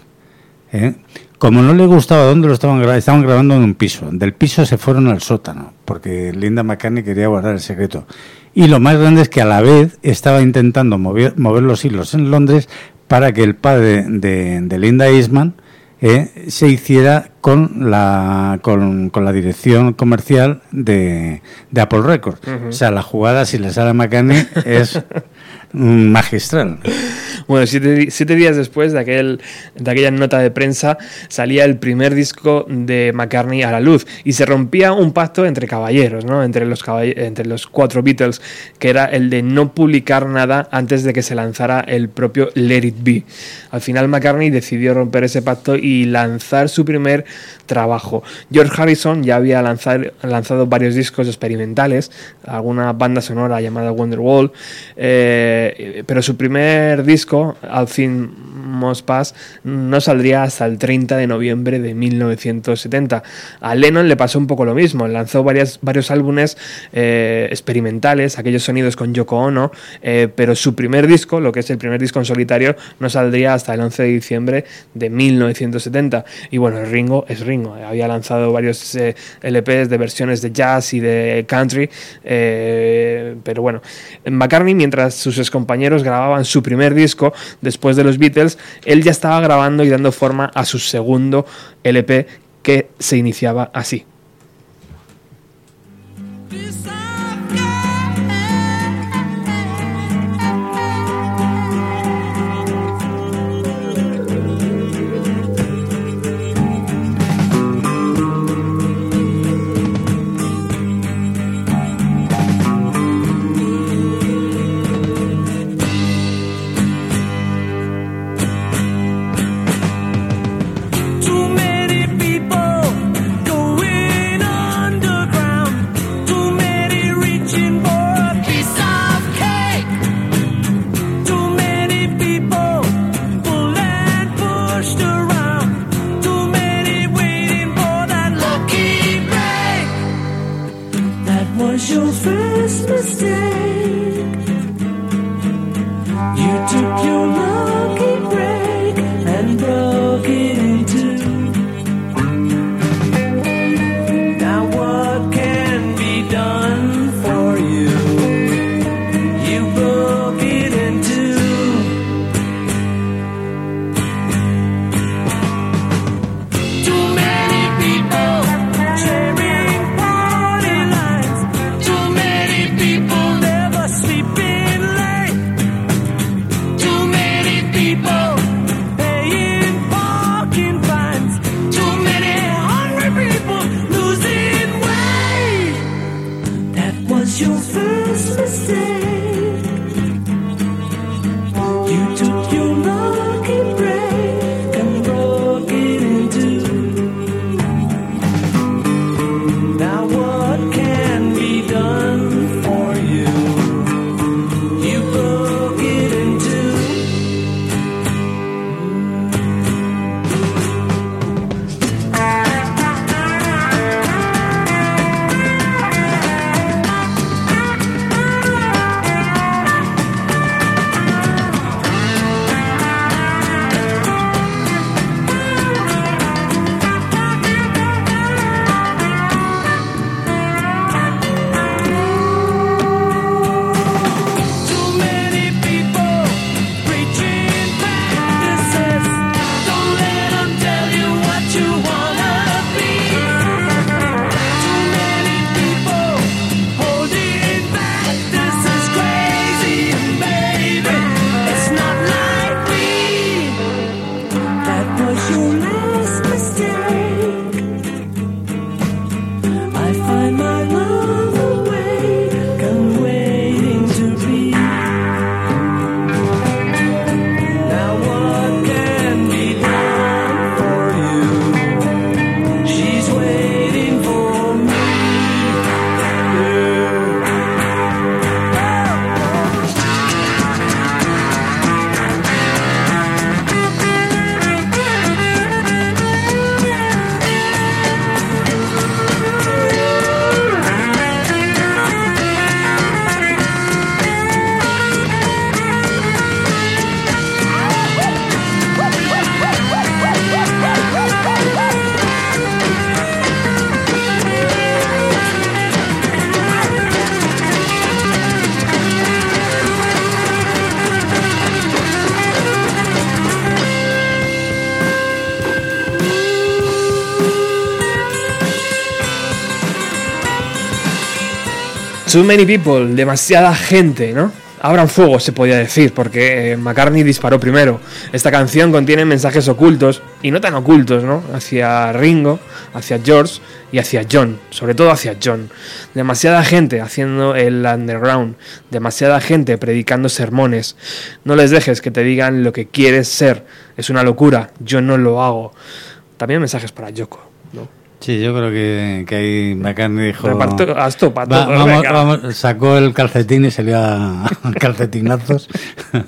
¿Eh? Como no le gustaba dónde lo estaban grabando, estaban grabando en un piso. Del piso se fueron al sótano, porque Linda McCartney quería guardar el secreto. Y lo más grande es que a la vez estaba intentando mover, mover los hilos en Londres para que el padre de, de Linda Eastman eh, se hiciera con la, con, con la dirección comercial de, de Apple Records. O sea, la jugada, si le sale a McCartney, es [LAUGHS] magistral. Bueno, siete, días después de, aquel, de aquella nota de prensa salía el primer disco de McCartney a la luz y se rompía un pacto entre caballeros, ¿no? entre, los cuatro Beatles, que era el de no publicar nada antes de que se lanzara el propio Let It Be. Al final McCartney decidió romper ese pacto y lanzar su primer trabajo. George Harrison ya había lanzado varios discos experimentales, alguna banda sonora llamada Wonderwall, eh, pero su primer disco, Al Fin Must Pass, no saldría hasta el 30 de noviembre de 1970. A Lennon le pasó un poco lo mismo, lanzó varios álbumes eh, experimentales, aquellos sonidos con Yoko Ono, eh, pero su primer disco, lo que es el primer disco en solitario, no saldría hasta el 11 de diciembre de 1970. Y bueno, Ringo es Ringo, había lanzado varios eh, LPs de versiones de jazz y de country, eh, pero bueno, McCartney, mientras sus excompañeros grababan su primer disco, después de los Beatles, él ya estaba grabando y dando forma a su segundo LP que se iniciaba así. Too many people, demasiada gente, ¿no? Abran fuego, se podía decir, porque eh, McCartney disparó primero. Esta canción contiene mensajes ocultos, y no tan ocultos, ¿no? Hacia Ringo, hacia George y hacia John, sobre todo hacia John. Demasiada gente haciendo el underground, demasiada gente predicando sermones. No les dejes que te digan lo que quieres ser. Es una locura, yo no lo hago. También mensajes para Yoko, ¿no? Sí, yo creo que, que ahí McCartney dijo... Reparto- haz tú, pa' Va- todo, vamos, vamos, sacó el calcetín y le a [LAUGHS] calcetinazos. [LAUGHS]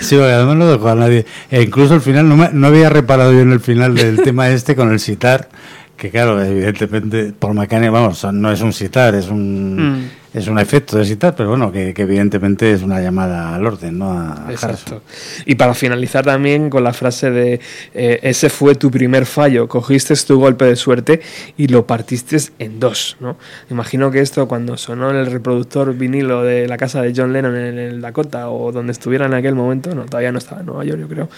sí, porque además no dejó a nadie. E incluso al final, no, me- no había reparado yo en el final del [LAUGHS] tema este con el sitar, que claro, evidentemente, por McCartney, vamos, no es un sitar, es un, Mm. Es un efecto de sitar, pero bueno, que, evidentemente es una llamada al orden, ¿no? Exacto. Y para finalizar también con la frase de eh, ese fue tu primer fallo, cogiste tu golpe de suerte y lo partiste en dos, ¿no? Imagino que esto cuando sonó en el reproductor vinilo de la casa de John Lennon en el Dakota o donde estuviera en aquel momento, no, todavía no estaba en Nueva York, yo creo,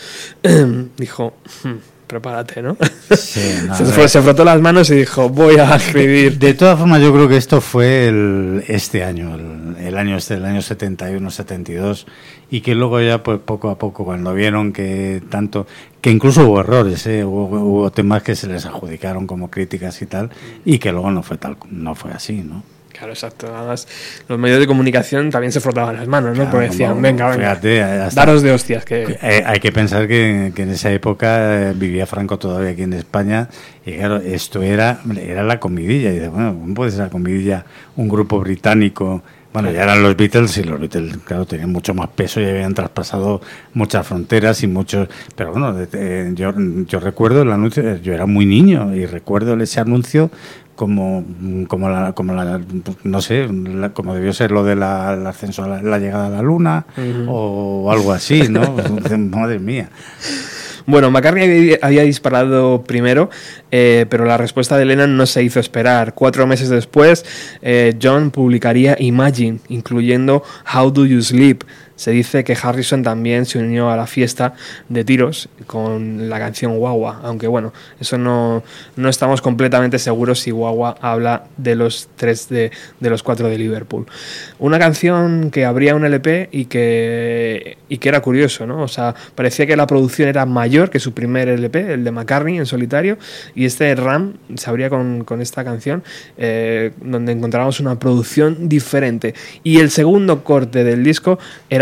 [CLEARS THROAT] dijo, "Hmm, prepárate, ¿no? Sí, [LAUGHS] no, se, fue- se frotó las manos y dijo, voy a escribir. De todas formas, yo creo que esto fue el, este año, el, el año este, el año 71, 72, y que luego ya, pues poco a poco, cuando vieron que tanto, que incluso hubo errores, ¿eh? hubo, hubo temas que se les adjudicaron como críticas y tal, y que luego no fue tal, no fue así, ¿no? Claro, exacto. Además, los medios de comunicación también se frotaban las manos, ¿no? Claro, Porque decían, como- venga, venga, fíjate, hasta- daros de hostias, que... Eh, hay que pensar que, que en esa época eh, vivía Franco todavía aquí en España y claro, esto era, era la comidilla. Y bueno, ¿cómo puede ser la comidilla un grupo británico? Bueno, ya eran los Beatles y los Beatles, claro, tenían mucho más peso y habían traspasado muchas fronteras y muchos... Pero bueno, de- yo, yo recuerdo el anuncio, eh, yo era muy niño y recuerdo ese anuncio como, como, la, como la, no sé, la- como debió ser lo del ascenso, a la, la llegada a la luna o algo así, ¿no? [LAUGHS] Madre mía. Bueno, McCartney había- había disparado primero, eh, pero la respuesta de Lennon no se hizo esperar. Cuatro meses después, eh, John publicaría Imagine, incluyendo How Do You Sleep. Se dice que Harrison también se unió a la fiesta de tiros con la canción Wawa, aunque bueno, eso no, no estamos completamente seguros si Wawa habla de los tres de, de los cuatro de Liverpool. Una canción que abría un LP y que, y que era curioso, ¿no? O sea, parecía que la producción era mayor que su primer LP, el de McCartney en solitario, y este Ram se abría con, con esta canción, eh, donde encontrábamos una producción diferente. Y el segundo corte del disco era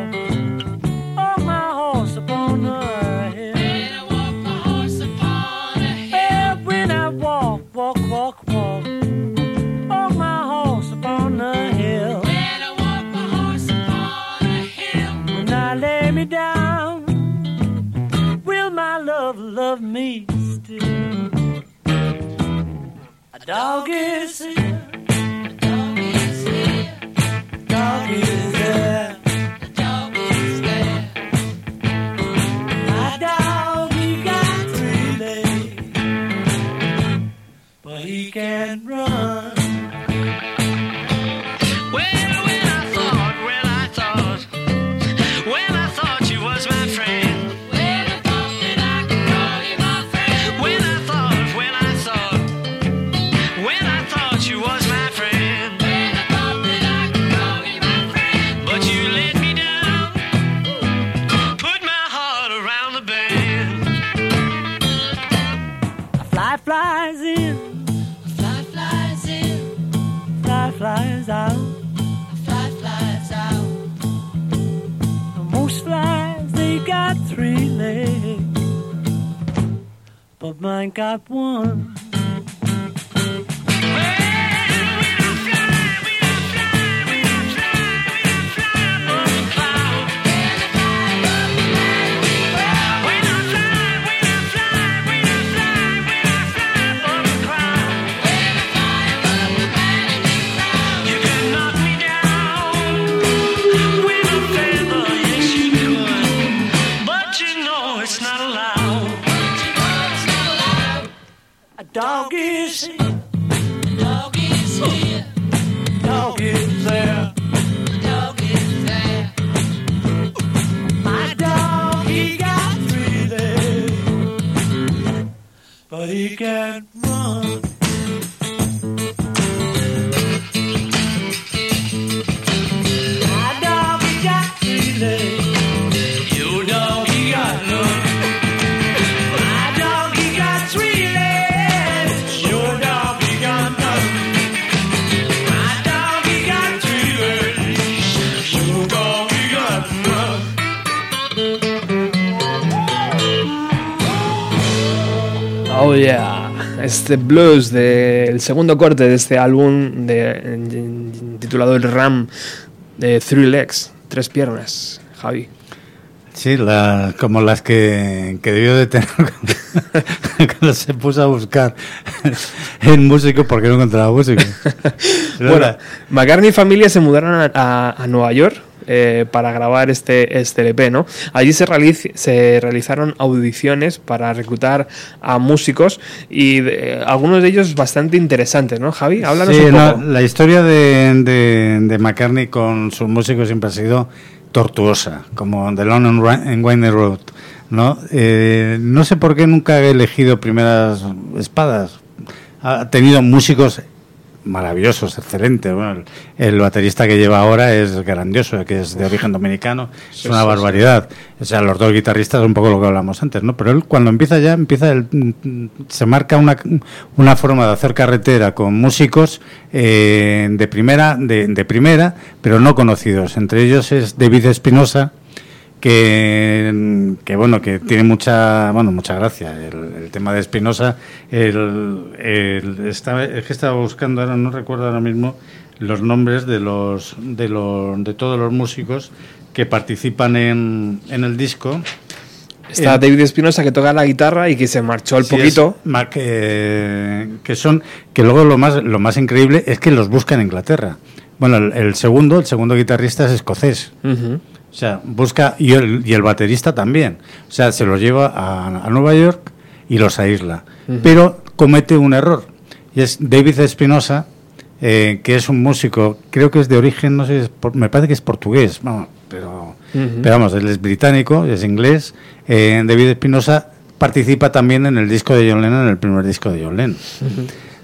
me still. A dog is here. A dog is here. A dog is there. He can run. But mine got one. Dog is here. Dog is here. Dog is there. There. My dog, he got three legs, but he can't Oh yeah, este blues del segundo corte de este álbum de, titulado El Ram de Three Legs, tres piernas, Javi. Sí, la- como las que, que debió de tener cuando, [LAUGHS] cuando se puso a buscar en músico porque no encontraba músico. [LAUGHS] Bueno, McCartney y familia se mudaron a, a- a Nueva York eh, para grabar este, este LP, ¿no? Allí se, realiz- se realizaron audiciones para reclutar a músicos y de- algunos de ellos bastante interesantes, ¿no, Javi? Háblanos Sí, un poco. la historia de, de, de McCartney con sus músicos siempre ha sido tortuosa, como The London Ri- and Winding Road. ¿no? Eh, no sé por qué nunca he elegido primeras espadas. Ha tenido músicos maravillosos, excelentes. Bueno, el, el baterista que lleva ahora es grandioso, que es de origen dominicano, es una barbaridad. O sea, los dos guitarristas, un poco lo que hablamos antes, ¿no? Pero él cuando empieza ya, empieza el- se marca una, una forma de hacer carretera con músicos eh, de primera, de, de primera, pero no conocidos. Entre ellos es David Espinosa, que, que bueno que tiene mucha bueno mucha gracia el, el tema de Espinosa el, el- estaba- es que estaba buscando ahora no recuerdo ahora mismo los nombres de los de los de todos los músicos que participan en, en el disco Está el- David Espinosa que toca la guitarra y que se marchó al Sí, poquito. es que, que son que luego lo más lo más increíble es que los busca en Inglaterra bueno el, segundo el segundo guitarrista es escocés. O sea, busca, y el, y el baterista también. O sea, se los lleva a, a Nueva York y los aísla. Pero comete un error. Y es David Espinosa, eh, que es un músico, creo que es de origen, no sé, es por- me parece que es portugués, vamos, pero, pero vamos, él es británico, es inglés. Eh, David Espinosa participa también en el disco de John Lennon, en el primer disco de John Lennon.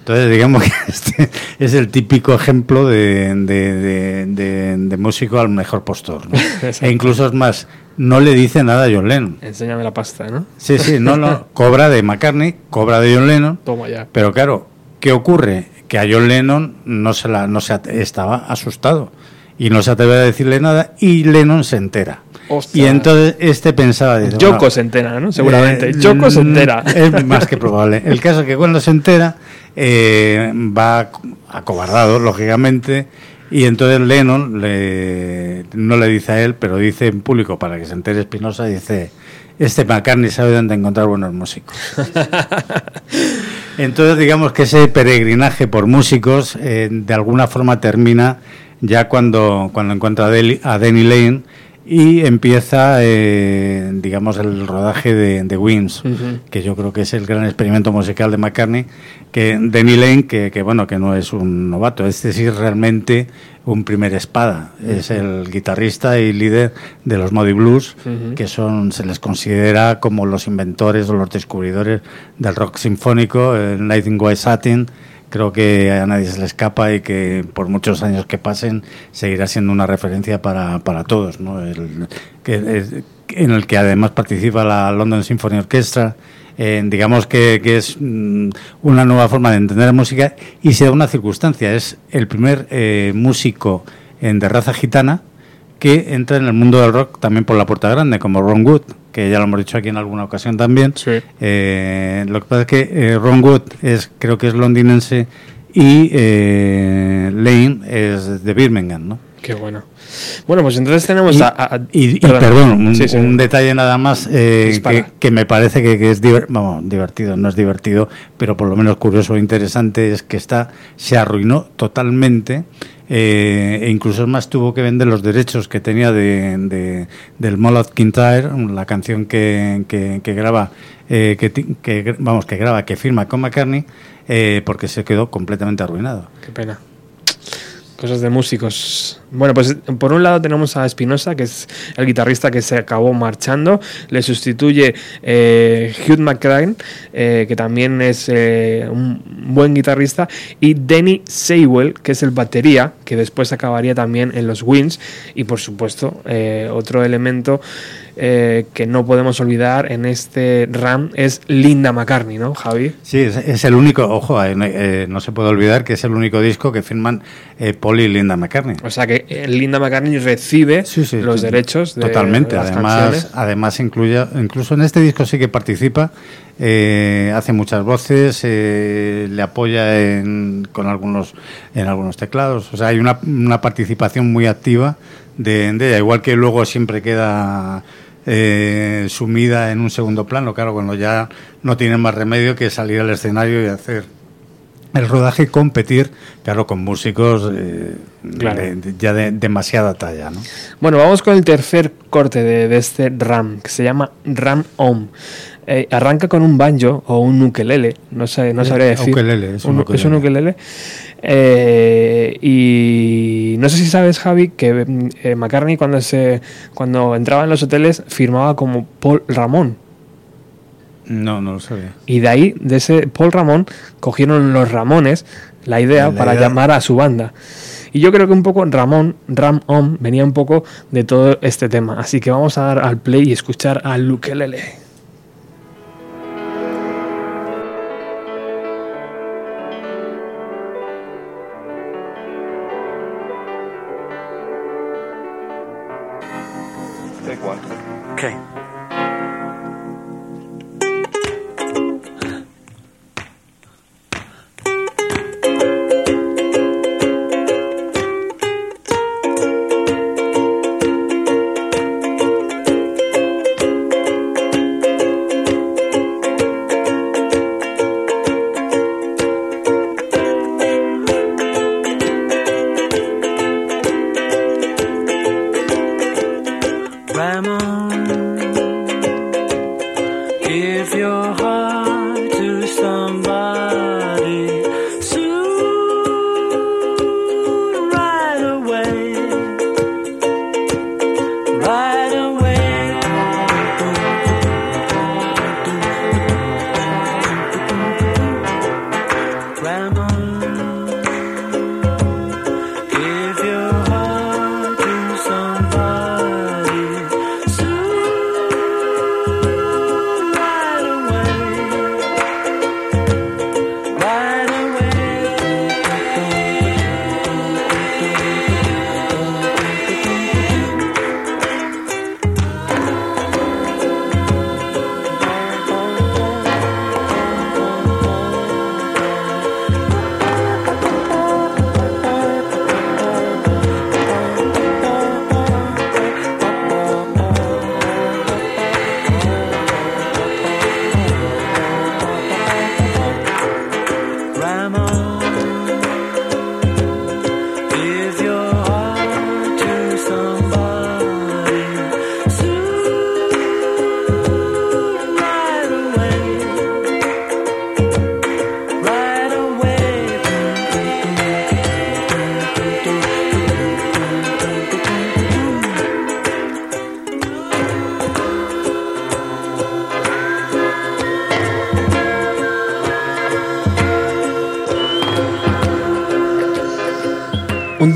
Entonces, digamos que [LAUGHS] este es el típico ejemplo de, de, de- de- de músico al mejor postor. ¿no? [LAUGHS] e incluso es más, no le dice nada a John Lennon. Enséñame la pasta, ¿no? Sí, sí, no, no. [LAUGHS] Cobra de McCartney, cobra de John Lennon. Toma ya. Pero claro, ¿qué ocurre? Que a John Lennon no se la, no se estaba asustado y no se atreve a decirle nada y Lennon se entera. Hostia. Y entonces este pensaba... dice, Yoko bueno, se entera, ¿no? Seguramente. eh, Yoko se mm, entera. Es más que probable. El caso es que cuando se entera, eh, va acobardado, lógicamente, y entonces Lennon le, no le dice a él, pero dice en público para que se entere Espinosa, dice, este McCartney sabe dónde encontrar buenos músicos. [LAUGHS] Entonces digamos que ese peregrinaje por músicos eh, de alguna forma termina ya cuando, cuando encuentra a, Danny Lane y empieza, eh, digamos, el rodaje de, de Wings, que yo creo que es el gran experimento musical de McCartney, que Danny Lane, que, que bueno, que no es un novato, este sí es realmente un primer espada, es el guitarrista y líder de los Moody Blues, que son, se les considera como los inventores o los descubridores del rock sinfónico, el Nightingale Satin, creo que a nadie se le escapa y que por muchos años que pasen seguirá siendo una referencia para, para todos, ¿no? El- que, es- en el que además participa la London Symphony Orchestra. eh, digamos que, que es mm, una nueva forma de entender la música y se da una circunstancia, es el primer eh, músico en, de raza gitana que entra en el mundo del rock también por la puerta grande, como Ron Wood, que ya lo hemos dicho aquí en alguna ocasión también. Sí. Eh, lo que pasa es que eh, Ron Wood es, creo que es londinense y eh, Lane es de Birmingham, ¿no? Qué bueno. Bueno, pues entonces tenemos Y, a... a- perdón, un, Sí, sí. un detalle nada más eh, que, que me parece que, que es diver- vamos, divertido, no es divertido, pero por lo menos curioso e interesante es que está se arruinó totalmente eh, e incluso es más tuvo que vender los derechos que tenía de, de- del Moloch Kintyre, la canción que, que, que graba eh, que, que, vamos que graba que firma con McCartney eh, porque se quedó completamente arruinado. Qué pena. Cosas de músicos. Bueno, pues por un lado tenemos a Espinosa, que es el guitarrista que se acabó marchando. Le sustituye eh, Hugh McCrane, eh, que también es eh, un buen guitarrista. Y Denny Seiwell, que es el batería, que después acabaría también en los Wins. Y por supuesto, eh, otro elemento eh, que no podemos olvidar en este RAM es Linda McCartney, ¿no, Javi? Sí, es, es el único, ojo, eh, no- eh, no se puede olvidar que es el único disco que firman eh, Paul y Linda McCartney. O sea que Linda McCartney recibe Sí, sí, los derechos de Totalmente, las además, canciones. además incluye, incluso en este disco sí que participa, hace muchas voces, le apoya en, con algunos, en algunos teclados, o sea, hay una, una participación muy activa de, de ella, igual que luego siempre queda eh, sumida en un segundo plano, claro, cuando ya no tiene más remedio que salir al escenario y hacer el rodaje y competir, claro, con músicos eh, Claro. de- ya de demasiada talla, ¿no? Bueno, vamos con el tercer corte de, de este RAM, que se llama RAM Om. Eh, arranca con un banjo o un ukelele, no sé, no Eh, sabría decir. ukelele, es un es un ukelele. Eh, y no sé si sabes, Javi, que mm, eh, McCartney cuando se cuando entraba en los hoteles firmaba como Paul Ramón. No, no lo sabía. Y de ahí, de ese Paul Ramón, cogieron los Ramones la idea La para idea. llamar a su banda. Y yo creo que un poco Ramón, Ram Om, venía un poco de todo este tema. Así que vamos a dar al play y escuchar al ukelele.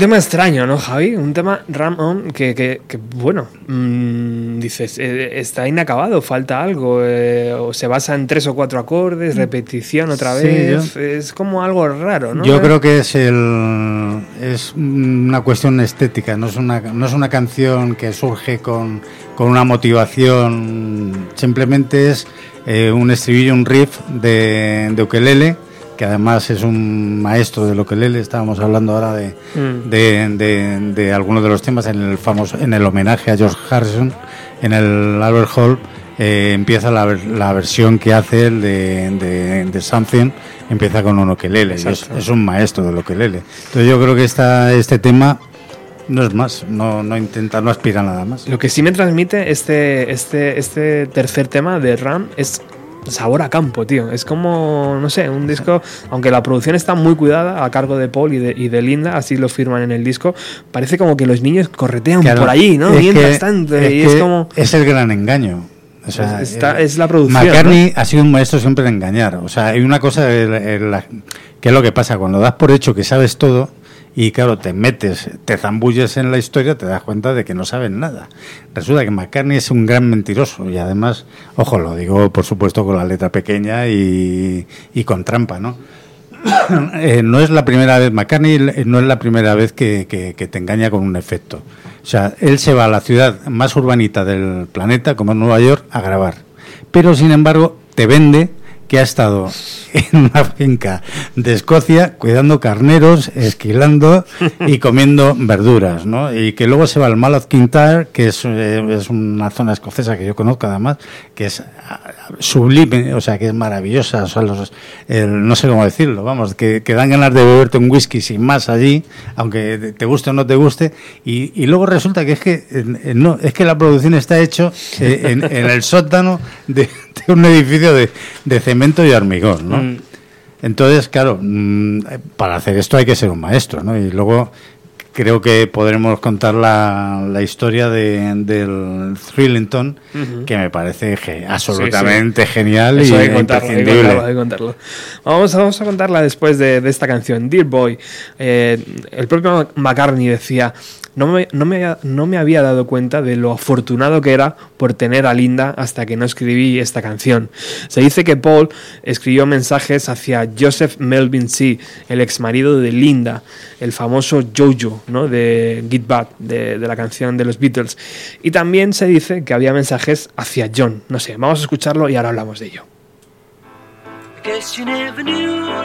Tema extraño, ¿no, Javi? Un tema Ram On que, que- que, bueno, mm, dices, eh, está inacabado, falta algo, eh, o se basa en tres o cuatro acordes, repetición otra Sí, vez, es como algo raro, ¿no? Yo creo que es el es una cuestión estética, no es una no es una canción que surge con, con una motivación, simplemente es eh, un estribillo, un riff de, de ukelele, que además es un maestro del ukelele, estábamos hablando ahora de, Mm. de, de- de algunos de los temas en el famoso en el homenaje a George Harrison en el Albert Hall eh, empieza la, la versión que hace el de, de, de Something empieza con un ukelele y es, es un maestro del ukelele entonces yo creo que esta, este tema no es más no, no intenta no aspira nada más. Lo que sí me transmite este, este, este tercer tema de Ram es sabor a campo, tío. Es como, no sé, un disco, aunque la producción está muy cuidada a cargo de Paul y de, y de Linda, así lo firman en el disco, parece como que los niños corretean Claro, por allí, ¿no? es Mientras tanto, es y es como... es el gran engaño O sea, Está- eh, es la producción, McCartney ha sido un maestro siempre de engañar. O sea, hay una cosa la- que es lo que pasa cuando das por hecho que sabes todo y claro, te metes, te zambulles en la historia, te das cuenta de que no saben nada. Resulta que McCartney es un gran mentiroso y además, ojo, lo digo por supuesto con la letra pequeña y, con trampa, ¿no? [COUGHS] Eh, no es la primera vez, McCartney eh, no es la primera vez que- que te engaña con un efecto. O sea, él se va a la ciudad más urbanita del planeta, como es Nueva York, a grabar. Pero, sin embargo, te vende que ha estado en una finca de Escocia cuidando carneros, esquilando y comiendo verduras, ¿no? Y que luego se va al Mallow Kintyre, que es, eh, es una zona escocesa que yo conozco además, que es ah, sublime, o sea, que es maravillosa, o sea, los- el- no sé cómo decirlo, vamos, que, dan ganas de beberte un whisky sin más allí, aunque te- te guste o no te guste, y, luego resulta que es que no, es que la producción está hecho eh, en, en el sótano de, de un edificio de, de cemento y hormigón, ¿no? Mm. Entonces, claro, mm, para hacer esto hay que ser un maestro, ¿no? Y luego creo que podremos contar la, la historia de, del Thrillington, que me parece ge- absolutamente genial Eso y hay contarlo, hay imprescindible. contarlo, hay contarlo. Vamos, vamos a contarla después de, de esta canción, Dear Boy. Eh, el propio McCartney decía, no me, no, me, no me había dado cuenta de lo afortunado que era por tener a Linda hasta que no escribí esta canción. Se dice que Paul escribió mensajes hacia Joseph Melvin C., el ex marido de Linda, el famoso Jojo ¿no? de Get Back, de, de la canción de los Beatles. Y también se dice que había mensajes hacia John. No sé, vamos a escucharlo y ahora hablamos de ello.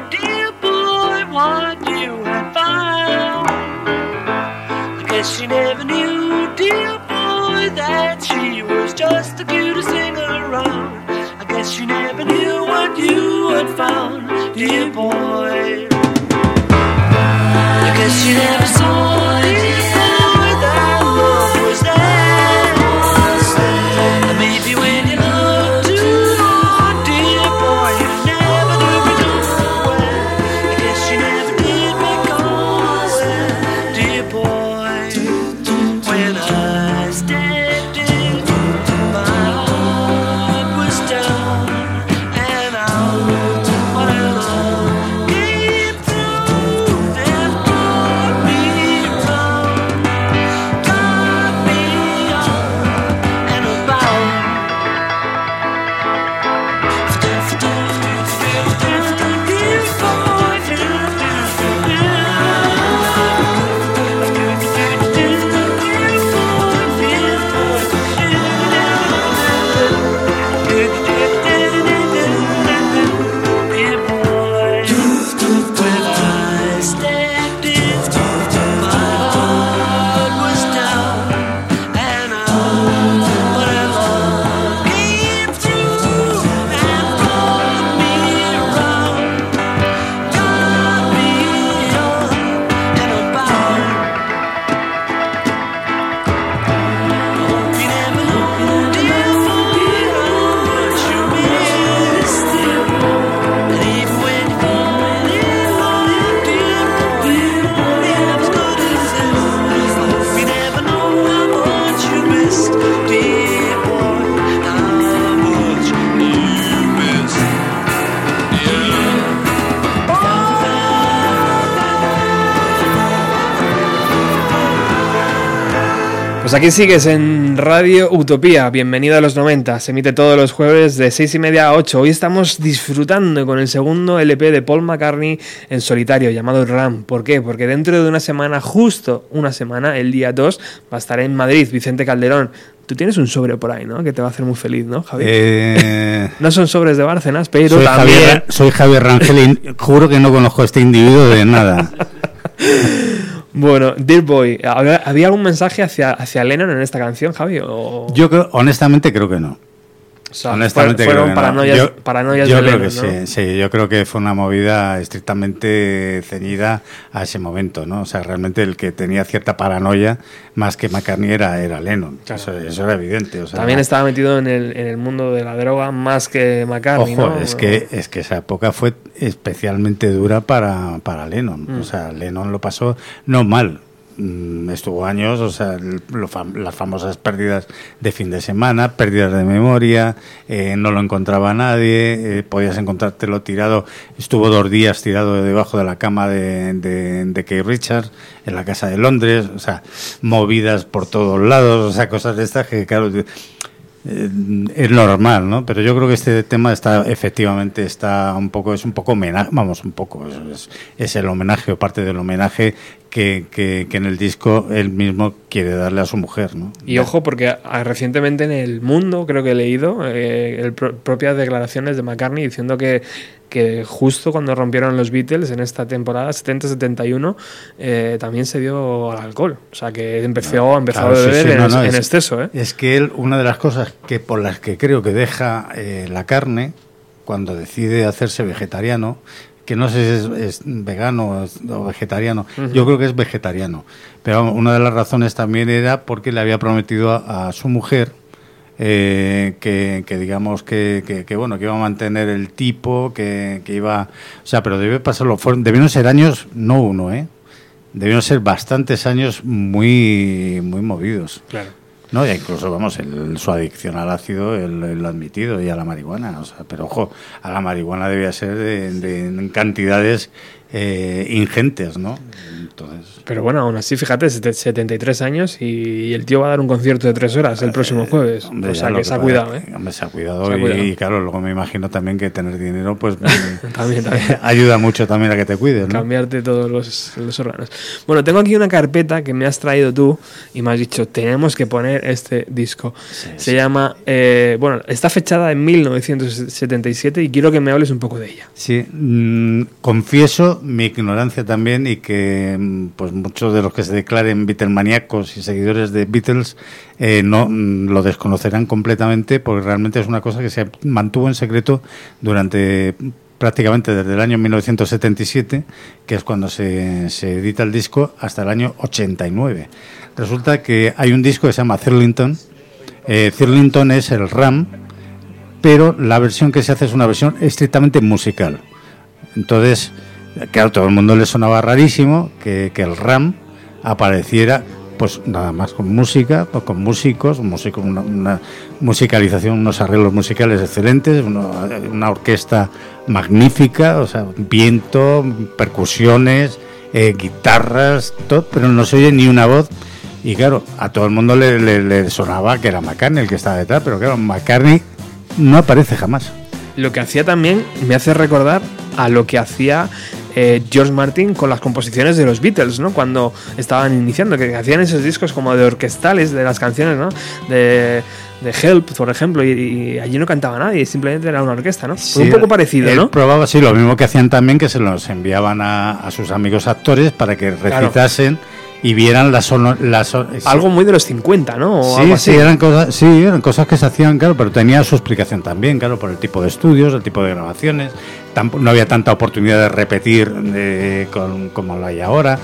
Dear boy, you guess you never knew, dear boy, that she was just the cutest thing around. I guess she never knew what you had found, dear boy. I guess you never saw, Pues aquí sigues en Radio Utopía, bienvenido a los 90, se emite todos los jueves de 6 y media a 8. Hoy estamos disfrutando con el segundo LP de Paul McCartney en solitario, llamado Ram. ¿Por qué? Porque dentro de una semana, justo una semana, el día 2, va a estar en Madrid, Vicente Calderón. Tú tienes un sobre por ahí, ¿no? Que te va a hacer muy feliz, ¿no, Javier? Eh, [LAUGHS] No son sobres de Bárcenas, pero soy, también... Javier, soy Javier Rangel y juro que no conozco a este individuo de nada. [LAUGHS] Bueno, Dear Boy, ¿había algún mensaje hacia, hacia Lennon en esta canción, Javi? O... Yo creo, honestamente creo que no. O sea, Honestamente fue- fueron creo que no. paranoias, yo, paranoias yo de creo Lennon, que ¿no? sí, sí, yo creo que fue una movida estrictamente ceñida a ese momento, ¿no? O sea, realmente el que tenía cierta paranoia más que McCartney era, era Lennon. Eso, eso era evidente. O sea, También estaba metido en el, en el mundo de la droga más que McCartney, Ojo, ¿no? es que es que esa época fue especialmente dura para, para Lennon. Mm. O sea, Lennon lo pasó no mal, mm, estuvo años, o sea, las famosas pérdidas de fin de semana, pérdidas de memoria, eh, no lo encontraba nadie, eh, podías encontrártelo tirado, estuvo dos días tirado debajo de la cama de, de, de Keith Richards en la casa de Londres, o sea, movidas por todos lados, o sea, cosas de estas que, claro, eh, es normal, ¿no? Pero yo creo que este tema está efectivamente está un poco es un poco homenaje, vamos, un poco es- es el homenaje o parte del homenaje que, que, que en el disco él mismo quiere darle a su mujer, ¿no? Y ojo, porque recientemente en El Mundo, creo que he leído, eh, el pro- propias declaraciones de McCartney diciendo que, que justo cuando rompieron los Beatles en esta temporada 70-71 eh, también se dio al alcohol. O sea, que empezó, empezó Claro, a beber sí, en, no, no, en es- exceso. ¿eh? Es que él, una de las cosas que por las que creo que deja eh, la carne cuando decide hacerse vegetariano, que no sé si es, es vegano o es- o vegetariano, yo creo que es vegetariano. Pero una de las razones también era porque le había prometido a, a su mujer eh, que, que digamos que, que, que, bueno que iba a mantener el tipo, que, que iba, o sea, pero debe pasarlo, fueron, debieron ser años, no uno, ¿eh? Debieron ser bastantes años muy, muy movidos. Claro. No, y incluso, vamos, el- su adicción al ácido, él, lo admitido, y a la marihuana. O sea, pero ojo, a la marihuana debía ser de, de- en cantidades eh, ingentes, ¿no? Entonces, Pero bueno, aún así, fíjate, sete- 73 años y, el tío va a dar un concierto de tres horas el próximo jueves. Eh, hombre, o sea, que se ha cuidado, ¿eh? hombre, se ha cuidado, Se ha y, cuidado. y claro, luego me imagino también que tener dinero, pues [LAUGHS] También, también. ayuda mucho también a que te cuides, ¿no? cambiarte todos los, los órganos. Bueno, tengo aquí una carpeta que me has traído tú y me has dicho, tenemos que poner este disco. Se llama, eh, bueno, está fechada en 1977 y quiero que me hables un poco de ella. Sí, mm, confieso mi ignorancia también y que mm, pues muchos de los que se declaren Beatlemaníacos y seguidores de Beatles eh, no mm, lo desconocerán completamente porque realmente es una cosa que se mantuvo en secreto durante prácticamente desde el año 1977, que es cuando se, se edita el disco, hasta el año 89. Resulta que hay un disco que se llama Thirlington. Eh, Thirlington es el RAM, pero la versión que se hace es una versión estrictamente musical. Entonces, claro, todo el mundo le sonaba rarísimo que, que el RAM apareciera, pues nada más con música, pues, con músicos, músicos una, musicalización, unos arreglos musicales excelentes, una orquesta magnífica, o sea, viento, percusiones, eh, guitarras, todo, pero no se oye ni una voz. Y claro, a todo el mundo le- le sonaba que era McCartney el que estaba detrás, pero claro, McCartney no aparece jamás. Lo que hacía también me hace recordar a lo que hacía eh, George Martin con las composiciones de los Beatles, ¿no? Cuando estaban iniciando, que hacían esos discos como de orquestales de las canciones, ¿no? De, de Help, por ejemplo, y, y allí no cantaba nadie, simplemente era una orquesta, ¿no? Pues Sí, un poco parecido, él ¿no? probaba, sí, lo mismo que hacían también, que se los enviaban a, a sus amigos actores para que recitasen y vieran las... las. Algo muy de los 50, ¿no? O Sí, algo sí, eran cosas, sí, eran cosas que se hacían, claro, pero tenía su explicación también, claro, por el tipo de estudios, el tipo de grabaciones. Tampo- no había tanta oportunidad de repetir eh, con- como lo hay ahora.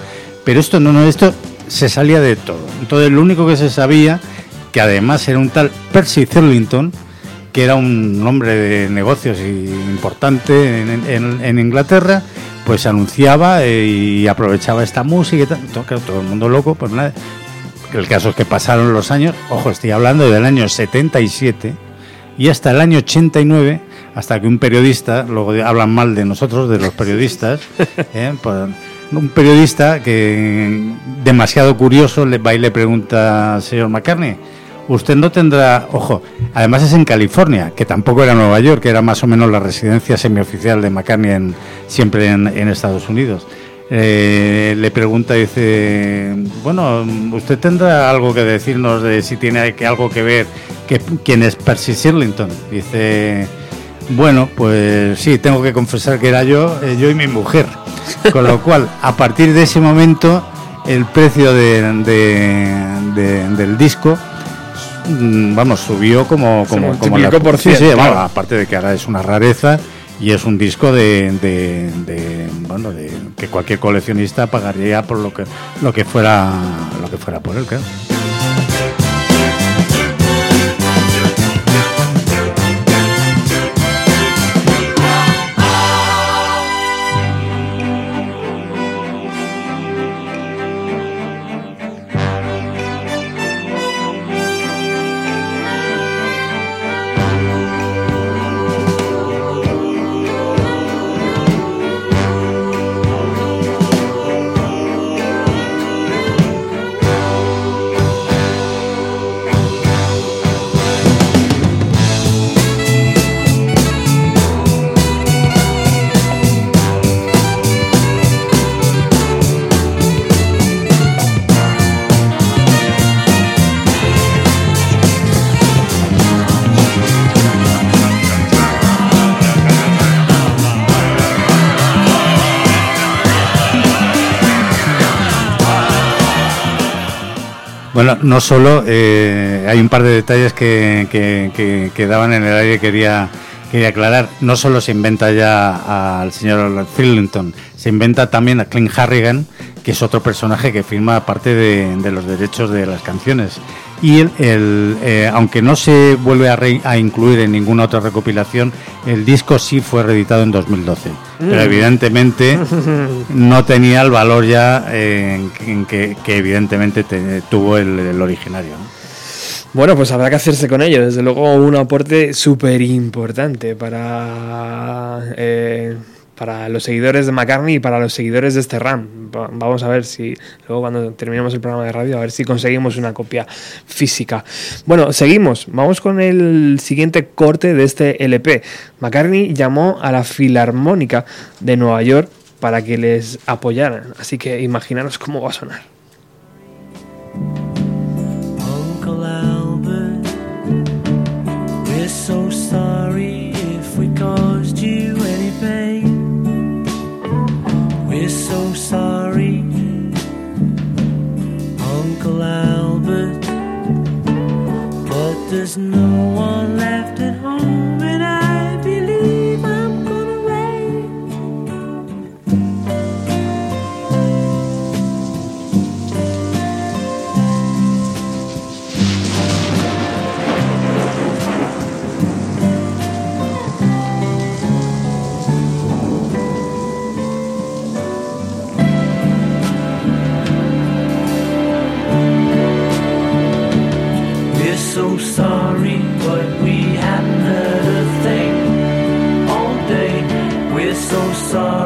Pero esto no, no, esto se salía de todo. Entonces, lo único que se sabía, que además era un tal Percy Thirlington, que era un hombre de negocios importante en, en- en Inglaterra, pues anunciaba eh, y aprovechaba esta música y tal. Todo, el mundo loco, pues nada. El caso es que pasaron los años, ojo, estoy hablando del año 77 y hasta el año 89, hasta que un periodista, luego hablan mal de nosotros, de los periodistas, [LAUGHS] ¿eh? Pues, un periodista que demasiado curioso le va y le pregunta al señor McCartney, usted no tendrá, ojo, además es en California, que tampoco era Nueva York, que era más o menos la residencia semioficial de McCartney en- siempre en, Estados Unidos. Eh, le pregunta, dice, bueno, usted tendrá algo que decirnos de si tiene que, algo que ver, que, quién es Percy Shirlington. Dice, bueno, pues sí, tengo que confesar que era yo, eh, yo y mi mujer. Con lo cual, a partir de ese momento, el precio de- de- de- del disco, vamos, subió como, Se como, como multiplicó por sí, cien, sí, claro. bueno, aparte de que ahora es una rareza y es un disco de, de- de, bueno, de que cualquier coleccionista pagaría por lo que lo que fuera lo que fuera por él, claro. No solo, eh, hay un par de detalles que, que, daban en el aire que quería, quería aclarar. No solo se inventa ya al señor Fillington, se inventa también a Clint Harrigan, que es otro personaje que firma parte de los derechos de las canciones. Y el, el, eh, aunque no se vuelve a, re- a incluir en ninguna otra recopilación, el disco sí fue reeditado en 2012. Pero Mm. evidentemente [LAUGHS] no tenía el valor ya eh, en, en que, que evidentemente te- tuvo el, el originario. ¿no? Bueno, pues habrá que hacerse con ello. Desde luego, un aporte súper importante para, eh, para los seguidores de McCartney y para los seguidores de este RAM. Va- Vamos a ver si luego, cuando terminemos el programa de radio, a ver si conseguimos una copia física. Bueno, seguimos. Vamos con el siguiente corte de este LP. McCartney llamó a la Filarmónica de Nueva York para que les apoyaran. Así que imaginaros cómo va a sonar. There's no one so sorry, but we haven't heard a thing all day. We're so sorry,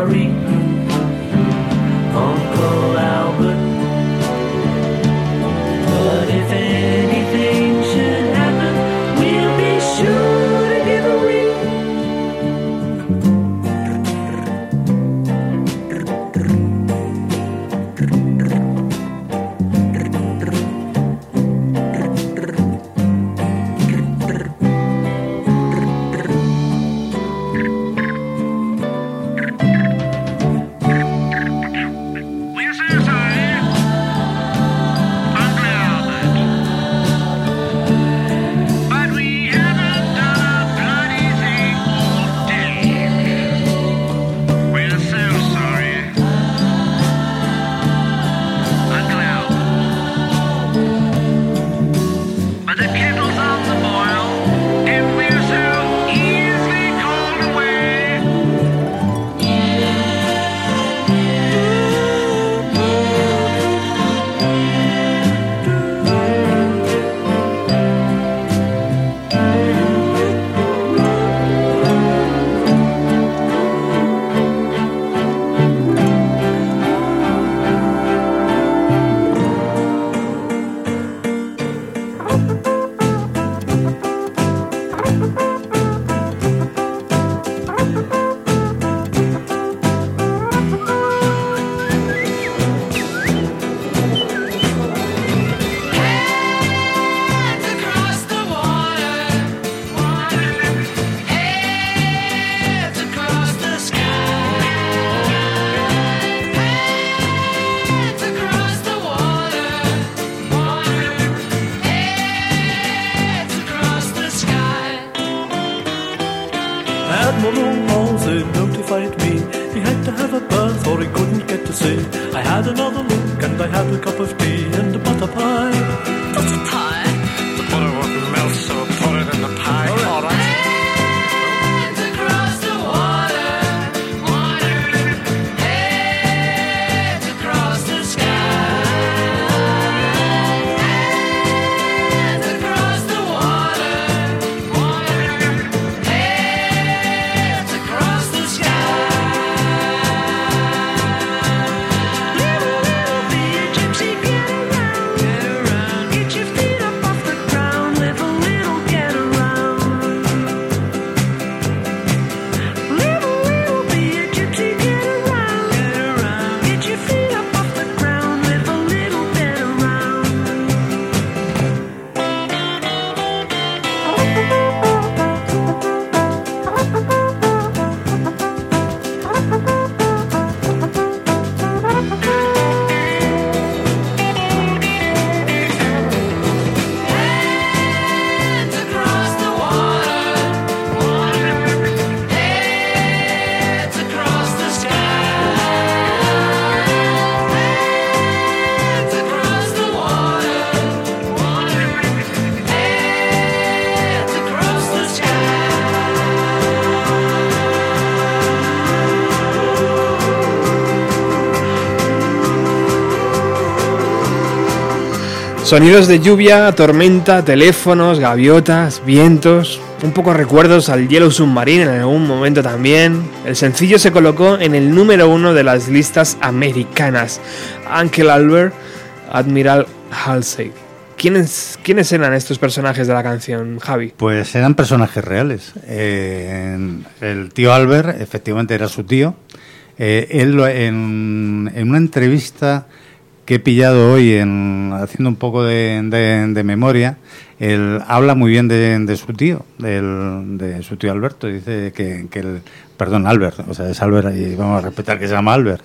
Sonidos de lluvia, tormenta, teléfonos, gaviotas, vientos, un poco recuerdos al Yellow Submarine en algún momento también. El sencillo se colocó en el número uno de las listas americanas. Uncle Albert, Admiral Halsey. ¿Quiénes, ¿Quiénes eran estos personajes de la canción, Javi? Pues eran personajes reales. Eh, el tío Albert, efectivamente, era su tío. Eh, él en, en una entrevista que he pillado hoy, en, haciendo un poco de, de- de memoria, él habla muy bien de, de su tío, del- de su tío Alberto. Dice que, que el, perdón, Albert, o sea, es Albert y vamos a respetar que se llama Albert.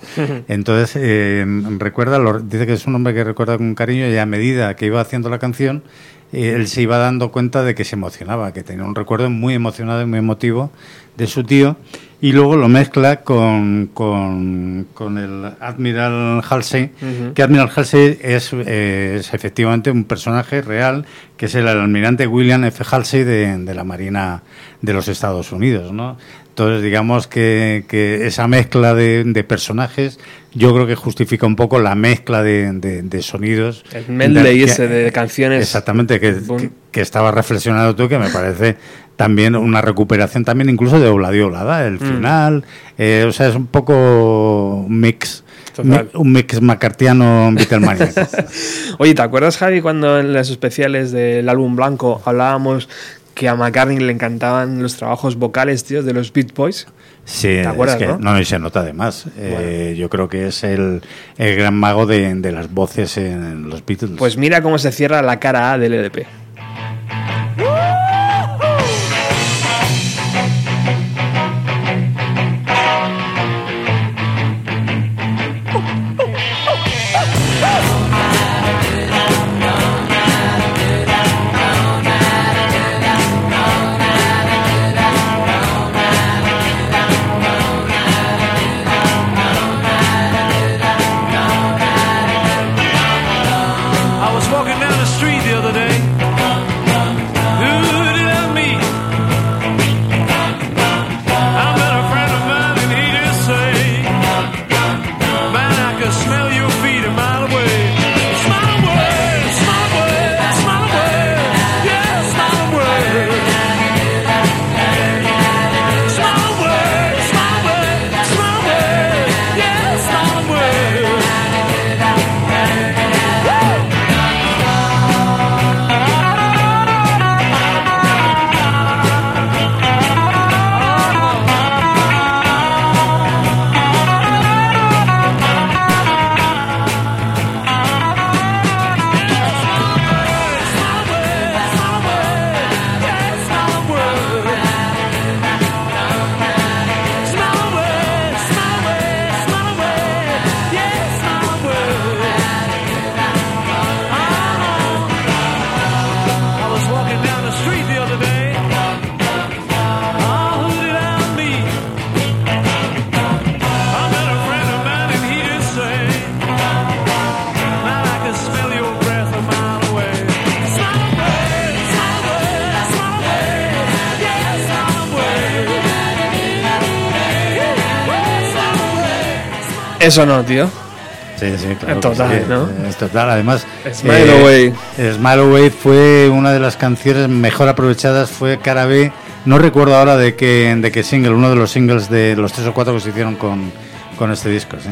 Entonces, eh, recuerda, lo- dice que es un hombre que recuerda con cariño y a medida que iba haciendo la canción, eh, él se iba dando cuenta de que se emocionaba, que tenía un recuerdo muy emocionado y muy emotivo de su tío, y luego lo mezcla con, con, con el Admiral Halsey, que Admiral Halsey es, eh, es efectivamente un personaje real, que es el almirante William F. Halsey de, de la Marina de los Estados Unidos, ¿no? Entonces, digamos que, que esa mezcla de, de personajes, yo creo que justifica un poco la mezcla de, de- de sonidos. El medley De- ese de canciones. Exactamente, que, que, que estaba reflexionando tú, que me parece también una recuperación también incluso de Obladi Oblada, el Mm. final. eh, o sea, es un poco un mix. Total. Un mix macartiano Beatlemaniaco. [LAUGHS] Oye, ¿te acuerdas, Javi, cuando en los especiales del álbum blanco hablábamos que a McCartney le encantaban los trabajos vocales, tío, de los Beat Boys? Sí, ¿Te acuerdas, es que, no? y se nota además. Eh, yo creo que es el, el gran mago de, de las voces en los Beatles. Pues mira cómo se cierra la cara A del E LP. Eso no, tío. Sí, sí, claro. En total, sí, ¿no? Es total. Además, Smile Away. Smile Away fue una de las canciones mejor aprovechadas. Fue cara B. No recuerdo ahora de qué, de qué single, uno de los singles de los tres o cuatro que se hicieron con, con este disco. ¿sí?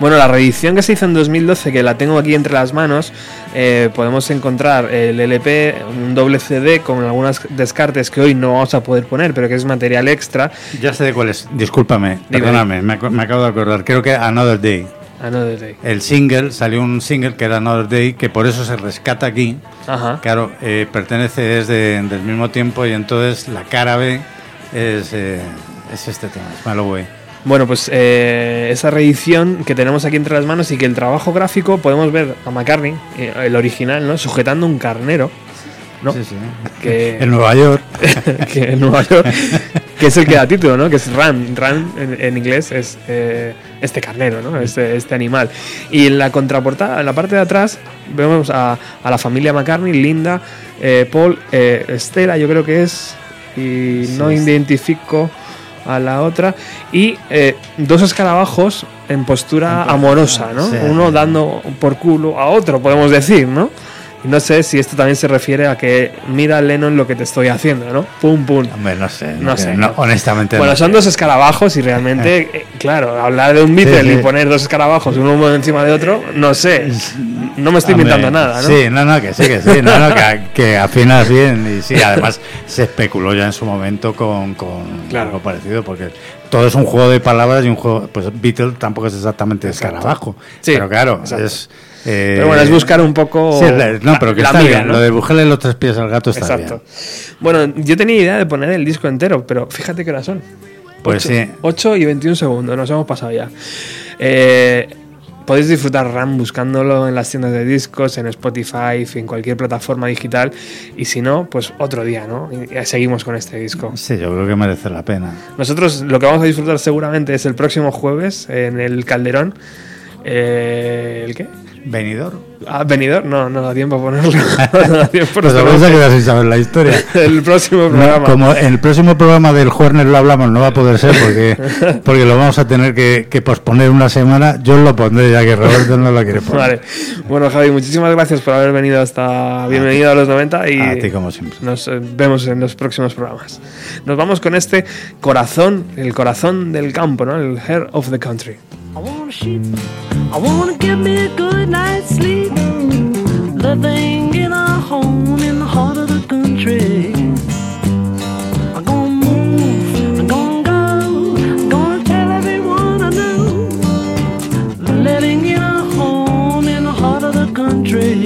Bueno, la reedición que se hizo en 2012, que la tengo aquí entre las manos, eh, podemos encontrar el LP, un doble CD con algunas descartes que hoy no vamos a poder poner, pero que es material extra. Ya sé de cuál es. Discúlpame, Dime. perdóname, me, me acabo de acordar. Creo que Another Day. Another Day. El single, salió un single que era Another Day, que por eso se rescata aquí. Ajá. Claro, eh, pertenece, es de- del mismo tiempo y entonces la cara B es, eh, es este tema, Smile Away. Bueno, pues eh, esa reedición que tenemos aquí entre las manos y que el trabajo gráfico podemos ver a McCartney, eh, el original, ¿no? Sujetando un carnero. ¿no? Sí, sí. Que, [LAUGHS] En Nueva York. [LAUGHS] que en Nueva York, que es el que da título, ¿no? Que es Ram. Ram en, en inglés es eh, este carnero, ¿no? Este, este animal. Y en la contraportada, en la parte de atrás, vemos a, a la familia McCartney, Linda, eh, Paul, eh, Estela, yo creo que es, y no Sí, identifico a la otra, y eh, dos escarabajos en postura amorosa, ¿no? sí. Uno dando por culo a otro, podemos decir, ¿no? Y no sé si esto también se refiere a que mira Lennon lo que te estoy haciendo, ¿no? Pum, pum. Hombre, no sé. No que- sé. no, honestamente. Bueno, no son sé. dos escarabajos y realmente, [LAUGHS] eh, claro, hablar de un Beatle Sí, sí. y poner dos escarabajos uno encima de otro, no sé. No me estoy Hombre, inventando nada, ¿no? Sí, no, no, que sí, que sí, no, no, que, que afinas bien. Y sí, además se especuló ya en su momento con, con Claro. algo parecido, porque todo es un juego de palabras y un juego. Pues Beatle tampoco es exactamente escarabajo. Sí, pero claro, exacto. es. Eh, Pero bueno, es buscar un poco. sí, la- no, pero que la está amiga, bien. ¿no? Lo de buscarle los tres pies al gato está Exacto. bien. Bueno, yo tenía idea de poner el disco entero, pero fíjate qué hora son. Pues Ocho- sí. 8 y 21 segundos, nos hemos pasado ya. Eh, podéis disfrutar RAM buscándolo en las tiendas de discos, en Spotify, en cualquier plataforma digital. Y si no, pues otro día, ¿no? Y seguimos con este disco. Sí, yo creo que merece la pena. Nosotros lo que vamos a disfrutar seguramente es el próximo jueves en el Calderón. Eh, ¿El qué? ¿Venidor? Ah, venidor, no, no da tiempo a ponerlo. [LAUGHS] No da tiempo, Pues no a quedas sin saber la historia. [LAUGHS] el próximo No, programa. como en el próximo programa del Horner lo hablamos, no va a poder ser porque, [LAUGHS] porque lo vamos a tener que, que posponer una semana. Yo lo pondré ya que Roberto no lo quiere poner. Vale. Bueno, Javi, muchísimas gracias por haber venido hasta. Bienvenido a, los 90 y A ti, como siempre. nos eh, vemos en los próximos programas. Nos vamos con este corazón, el corazón del campo, ¿no? El Hair of the Country. I want a sheep. I want to give me a good night's sleep. Living in a home in the heart of the country. I'm gonna move. I'm gonna go. I'm gonna tell everyone I know. Living in a home in the heart of the country.